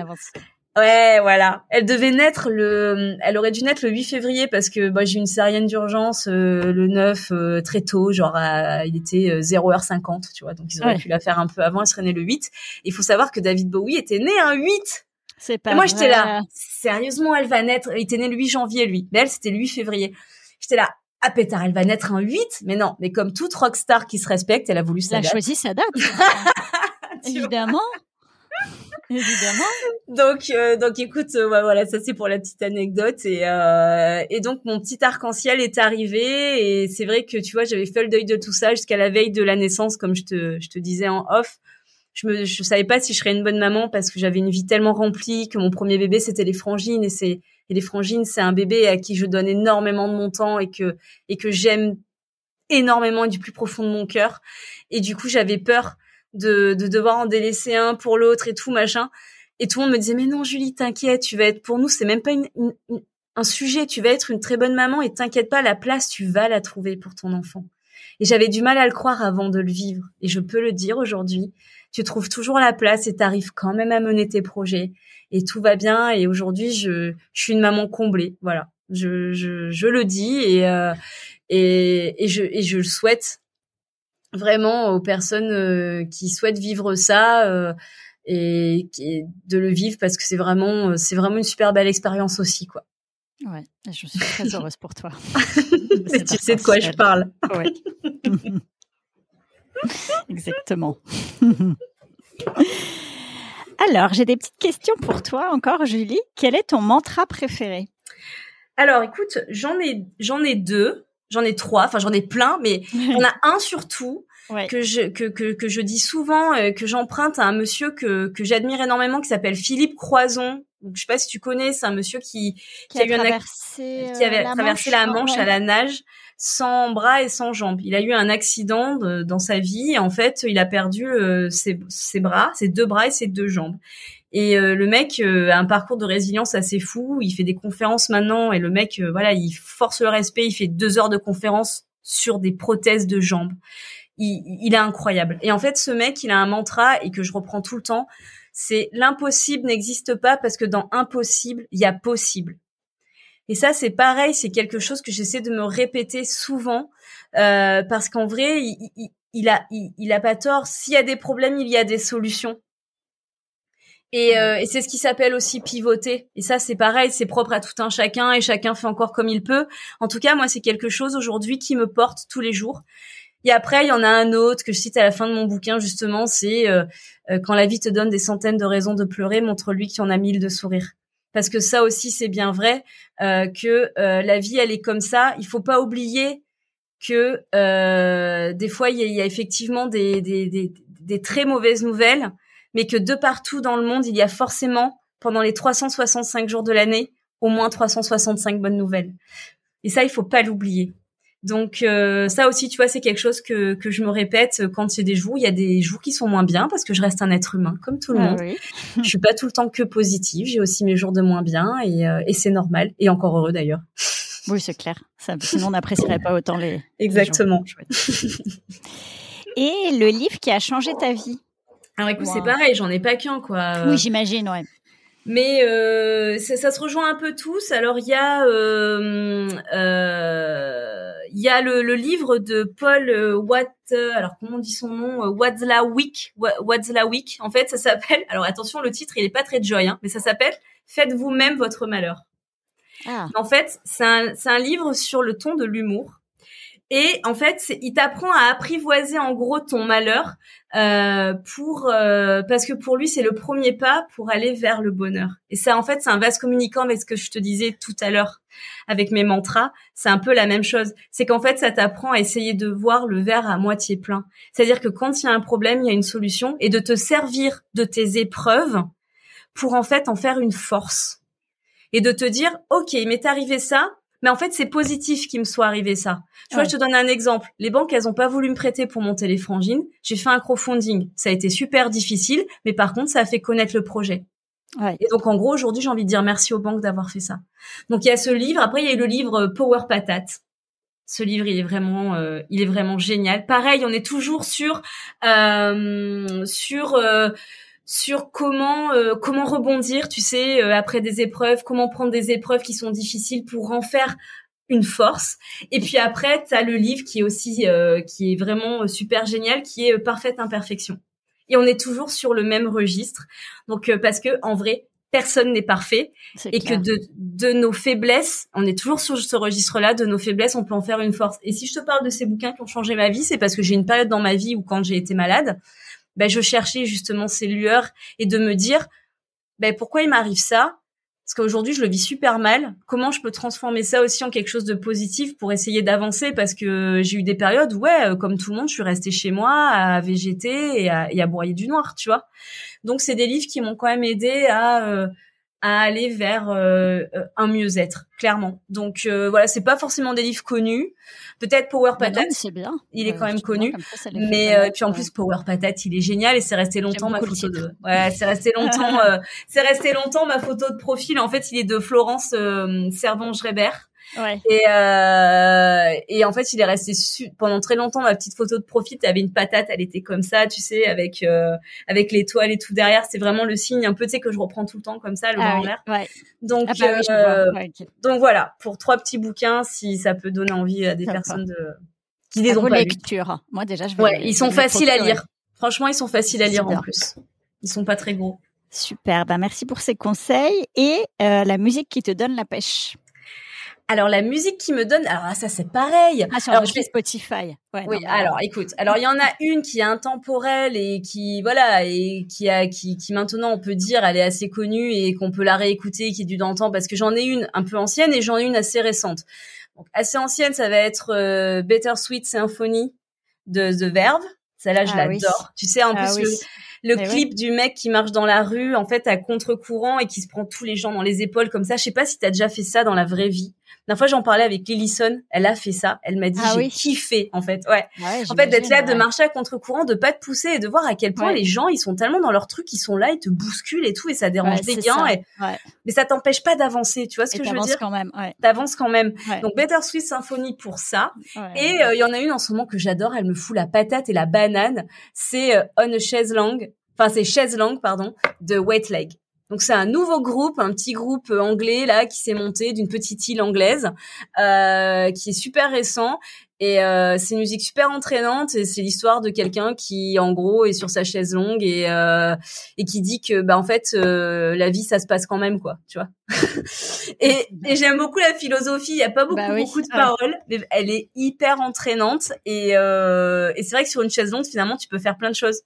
Ouais, voilà. Elle devait naître le, elle aurait dû naître le 8 février parce que bah, j'ai une sérienne d'urgence euh, le 9 euh, très tôt, genre il était 0h50, tu vois. Donc ils auraient pu la faire un peu avant, elle serait née le 8. Il faut savoir que David Bowie était né un 8. C'est pas Et moi j'étais là, sérieusement, elle va naître, il était né le 8 janvier lui. Mais elle c'était le 8 février. J'étais là, ah pétard, elle va naître un 8, mais non, mais comme toute rockstar qui se respecte, elle a voulu sa elle date. a choisi sa date. [laughs] Évidemment. Évidemment. Donc, euh, donc écoute, euh, voilà, ça c'est pour la petite anecdote. Et, euh, et donc mon petit arc-en-ciel est arrivé. Et c'est vrai que tu vois, j'avais fait le deuil de tout ça jusqu'à la veille de la naissance, comme je te, je te disais en off. Je me, je savais pas si je serais une bonne maman parce que j'avais une vie tellement remplie que mon premier bébé c'était les frangines et c'est et les frangines c'est un bébé à qui je donne énormément de mon temps et que et que j'aime énormément du plus profond de mon cœur. Et du coup, j'avais peur de, de devoir en délaisser un pour l'autre et tout machin. Et tout le monde me disait mais non Julie, t'inquiète, tu vas être pour nous, c'est même pas une, un sujet, tu vas être une très bonne maman et t'inquiète pas, la place tu vas la trouver pour ton enfant. Et j'avais du mal à le croire avant de le vivre. Et je peux le dire aujourd'hui. Tu trouves toujours la place et t'arrives quand même à mener tes projets. Et tout va bien. Et aujourd'hui, je, je suis une maman comblée. Voilà. Je, je, je le dis et, euh, et, et, je, et je le souhaite vraiment aux personnes euh, qui souhaitent vivre ça euh, et, et, de le vivre parce que c'est vraiment c'est vraiment une super belle expérience aussi quoi. Ouais, je suis très heureuse pour toi. [laughs] tu sais de quoi je parle. Ouais. [laughs] Exactement. Alors, j'ai des petites questions pour toi encore, Julie. Quel est ton mantra préféré? Alors, écoute, j'en ai, j'en ai deux, j'en ai trois, enfin j'en ai plein, mais [laughs] on a un surtout que je que, que, que je dis souvent, euh, que j'emprunte à un monsieur que que j'admire énormément, qui s'appelle Philippe Croison. Donc, je sais pas si tu connais, c'est un monsieur qui qui, a, eu traversé, un qui avait la traversé Manche, la Manche à la nage sans bras et sans jambes. Il a eu un accident de, dans sa vie et en fait, il a perdu euh, ses, ses, bras, ses deux bras et ses deux jambes. Et euh, le mec euh, a un parcours de résilience assez fou. Il fait des conférences maintenant et le mec, voilà, il force le respect. Il fait deux heures de conférences sur des prothèses de jambes. Il, il est incroyable. Et en fait, ce mec, il a un mantra et que je reprends tout le temps. C'est l'impossible n'existe pas parce que dans impossible, il y a possible. Et ça, c'est pareil, c'est quelque chose que j'essaie de me répéter souvent euh, parce qu'en vrai, il, il, il a, il, il, a pas tort. S'il y a des problèmes, il y a des solutions. Et, euh, et c'est ce qui s'appelle aussi pivoter. Et ça, c'est pareil, c'est propre à tout un chacun et chacun fait encore comme il peut. En tout cas, moi, c'est quelque chose aujourd'hui qui me porte tous les jours. Et après, il y en a un autre que je cite à la fin de mon bouquin, justement, c'est euh, euh quand la vie te donne des centaines de raisons de pleurer, montre-lui qu'il y en a mille de sourire parce que ça aussi c'est bien vrai euh, que euh, la vie elle est comme ça. Il faut pas oublier que euh, des fois il y, y a, effectivement des, des, des, des, très mauvaises nouvelles, mais que de partout dans le monde il y a forcément pendant les 365 jours de l'année au moins 365 bonnes nouvelles. Et ça il faut pas l'oublier. Donc euh, ça aussi, tu vois, c'est quelque chose que, que je me répète quand c'est des jours. Il y a des jours qui sont moins bien parce que je reste un être humain comme tout le Ah monde. oui. je suis pas tout le temps que positive. J'ai aussi mes jours de moins bien et, euh, et c'est normal et encore heureux d'ailleurs. Oui, c'est clair. Ça, sinon, on n'apprécierait pas autant les. Exactement. Et le livre qui a changé ta vie? Alors écoute, Wow. c'est pareil, j'en ai pas qu'un quoi. Oui, j'imagine, ouais. Mais euh, ça, ça se rejoint un peu tous. Alors il y a euh, euh, il y a le, le livre de Paul Watt. Alors comment on dit son nom euh, Watzlawick. Wa- Watzlawick. En fait, ça s'appelle. Alors attention, le titre il est pas très joy, hein, mais ça s'appelle Faites vous-même votre malheur. Ah, En fait, c'est un, c'est un livre sur le ton de l'humour. Et en fait, il t'apprend à apprivoiser en gros ton malheur euh, pour euh, parce que pour lui c'est le premier pas pour aller vers le bonheur. Et ça, en fait, c'est un vase communicant avec ce que je te disais tout à l'heure avec mes mantras. C'est un peu la même chose. C'est qu'en fait, ça t'apprend à essayer de voir le verre à moitié plein. C'est-à-dire que quand il y a un problème, il y a une solution et de te servir de tes épreuves pour en fait en faire une force et de te dire ok il m'est arrivé ça mais en fait c'est positif qu'il me soit arrivé ça. Tu vois Ouais. je te donne un exemple. Les banques elles ont pas voulu me prêter pour monter les frangines. J'ai fait un crowdfunding. Ça a été super difficile mais par contre ça a fait connaître le projet. Ouais. et donc en gros aujourd'hui j'ai envie de dire merci aux banques d'avoir fait ça. Donc il y a ce livre. Après il y a eu le livre euh, Power Patate. Ce livre, il est vraiment, euh, il est vraiment génial. Pareil, on est toujours sur, euh, sur, euh, sur comment, euh, comment rebondir, tu sais, euh, après des épreuves, comment prendre des épreuves qui sont difficiles pour en faire une force. Et puis après, tu as le livre qui est aussi, euh, qui est vraiment euh, super génial, qui est euh, Parfaite imperfection. Et on est toujours sur le même registre. Donc euh, parce que en vrai, personne n'est parfait et clair. que de, de nos faiblesses, on est toujours sur ce registre-là, de nos faiblesses, on peut en faire une force. Et si je te parle de ces bouquins qui ont changé ma vie, c'est parce que j'ai une période dans ma vie où quand j'ai été malade, ben, je cherchais justement ces lueurs et de me dire, ben, pourquoi il m'arrive ça? Parce qu'aujourd'hui, je le vis super mal. Comment je peux transformer ça aussi en quelque chose de positif pour essayer d'avancer? Parce que j'ai eu des périodes ouais, euh, comme tout le monde, je suis restée chez moi à végéter et à, et à broyer du noir, tu vois. Donc, c'est des livres qui m'ont quand même aidé à... euh, à aller vers euh, euh, un mieux-être, clairement. Donc euh, voilà, c'est pas forcément des livres connus. Peut-être Power Patate, c'est bien. il est quand même connu. mais euh, puis en plus Power Patate, il est génial et c'est resté longtemps ma photo de. Ouais, c'est resté longtemps. [laughs] c'est resté longtemps ma photo de profil. En fait, il est de Florence Servan-Schreiber. Ouais. Et, euh, et en fait, il est resté pendant très longtemps. Ma petite photo de profil, avait une patate, elle était comme ça, tu sais, avec euh, avec l'étoile et tout derrière. C'est vraiment le signe un peu, tu sais, que je reprends tout le temps comme ça, le ah, en l'air. Ouais. Donc, ah bah euh, donc voilà, pour trois petits bouquins, si ça peut donner envie à des personnes de qui les ont pas lecture. Moi déjà, je vais. Ouais, ils sont faciles à lire. Franchement, ils sont faciles à lire en plus. Ils sont pas très gros. Super, ben merci pour ces conseils et euh, la musique qui te donne la pêche. Alors la musique qui me donne, alors ça c'est pareil. Ah, sur alors je fais Spotify. Ouais, oui. alors écoute, alors il y en a une qui est intemporelle et qui voilà et qui a qui, qui maintenant on peut dire elle est assez connue et qu'on peut la réécouter qui est du temps parce que j'en ai une un peu ancienne et j'en ai une assez récente. Donc assez ancienne ça va être euh, Better Sweet Symphony de The Verve. Celle-là je ah l'adore. Tu sais en ah plus le, clip du mec qui marche dans la rue en fait à contre-courant et qui se prend tous les gens dans les épaules comme ça. Je sais pas si tu as déjà fait ça dans la vraie vie. La fois, j'en parlais avec Lillison. Elle a fait ça. Elle m'a dit, ah j'ai kiffé, en fait. Ouais. en fait, d'être là, de marcher à contre-courant, de pas te pousser et de voir à quel point les gens, ils sont tellement dans leur truc, ils sont là, ils te bousculent et tout, et ça dérange des gains. Et... Mais ça t'empêche pas d'avancer. Tu vois ce que je veux dire? quand même. T'avances quand même. Donc, Better Sweet Symphony pour ça. Et euh, il y en a une en ce moment que j'adore. Elle me fout la patate et la banane. C'est euh, On a Chaise Langue. Enfin, c'est Chaise Langue, pardon, de Wet Leg. Donc c'est un nouveau groupe, un petit groupe euh, anglais là qui s'est monté d'une petite île anglaise, euh, qui est super récent. Et euh, c'est une musique super entraînante et c'est l'histoire de quelqu'un qui, en gros, est sur sa chaise longue et euh, et qui dit que, bah en fait, euh, la vie ça se passe quand même quoi, tu vois. [laughs] et, et j'aime beaucoup la philosophie. Il y a pas beaucoup bah beaucoup de paroles, mais elle est hyper entraînante et euh, et c'est vrai que sur une chaise longue, finalement, tu peux faire plein de choses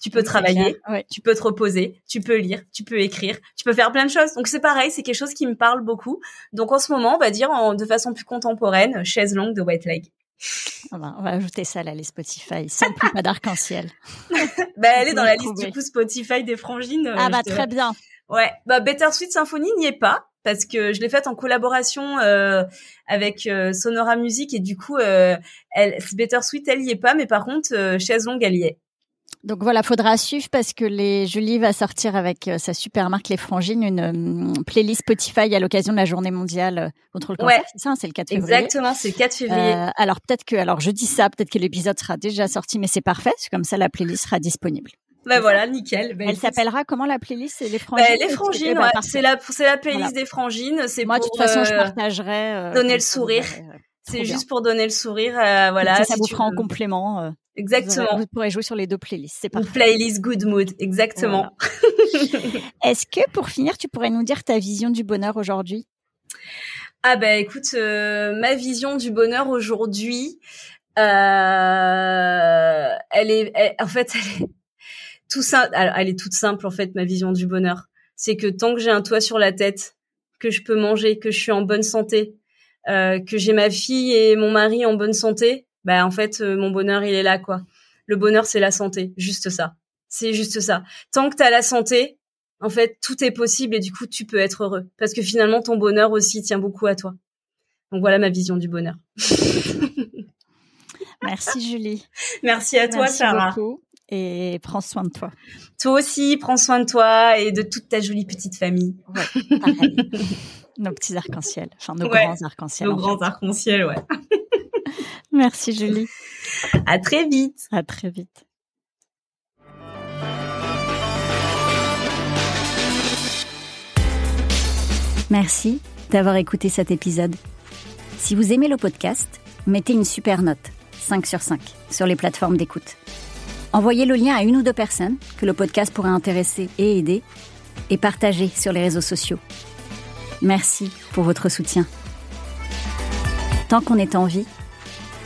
tu peux travailler, tu peux te reposer, tu peux lire, tu peux écrire, tu peux faire plein de choses. Donc c'est pareil, c'est quelque chose qui me parle beaucoup. Donc en ce moment, on va dire en, de façon plus contemporaine, chaise longue de White Leg. [laughs] On va, ajouter ça à la liste Spotify, sans plus pas d'arc-en-ciel. [laughs] bah, elle est dans la liste du coup Spotify des frangines. Ah bah très bien. Ouais, bah Better Sweet Symphony n'y est pas parce que je l'ai faite en collaboration euh, avec euh, Sonora Music et du coup, euh, elle, Better Sweet elle y est pas, mais par contre, euh, Chaise Longue elle y est. Donc voilà, faudra suivre parce que les Julie va sortir avec euh, sa super marque Les Frangines une euh, playlist Spotify à l'occasion de la Journée mondiale euh, contre le cancer. C'est ça, c'est le 4 février. Exactement, c'est le 4 février. alors peut-être que, alors je dis ça, peut-être que l'épisode sera déjà sorti, mais c'est parfait. Comme ça, la playlist sera disponible. Ben voilà, nickel. Ben, Elle s'appellera comment la playlist C'est les frangines. Ben, les frangines, ouais, c'est la c'est la playlist des frangines. C'est moi de toute façon je partagerai. donner le sourire. C'est juste pour donner le sourire. voilà. Ça, vous fera en complément. Exactement. Vous, pourrez jouer sur les deux playlists. C'est parfait. Playlist Good Mood, exactement. [laughs] Est-ce que pour finir, tu pourrais nous dire ta vision du bonheur aujourd'hui? Ah ben écoute, euh, ma vision du bonheur aujourd'hui, euh, elle est, en fait, [laughs] elle est tout simple. Elle est toute simple en fait. Ma vision du bonheur, c'est que tant que j'ai un toit sur la tête, que je peux manger, que je suis en bonne santé, euh, que j'ai ma fille et mon mari en bonne santé, bah en fait euh, mon bonheur il est là quoi. Le bonheur c'est la santé, juste ça. C'est juste ça. Tant que tu as la santé, en fait tout est possible et du coup tu peux être heureux parce que finalement ton bonheur aussi tient beaucoup à toi. Donc voilà ma vision du bonheur. [laughs] Merci Julie. Merci à toi Merci Sarah. Beaucoup et prends soin de toi. Toi aussi, prends soin de toi et de toute ta jolie petite famille. Ouais, pareil. [laughs] nos petits arcs-en-ciel, enfin nos grands arcs-en-ciel. Nos grands arcs-en-ciel, ouais. [laughs] Merci Julie. À très vite. À très vite. Merci d'avoir écouté cet épisode. Si vous aimez le podcast, mettez une super note, 5 sur 5, sur les plateformes d'écoute. Envoyez le lien à une ou deux personnes que le podcast pourrait intéresser et aider, et partagez sur les réseaux sociaux. Merci pour votre soutien. Tant qu'on est en vie,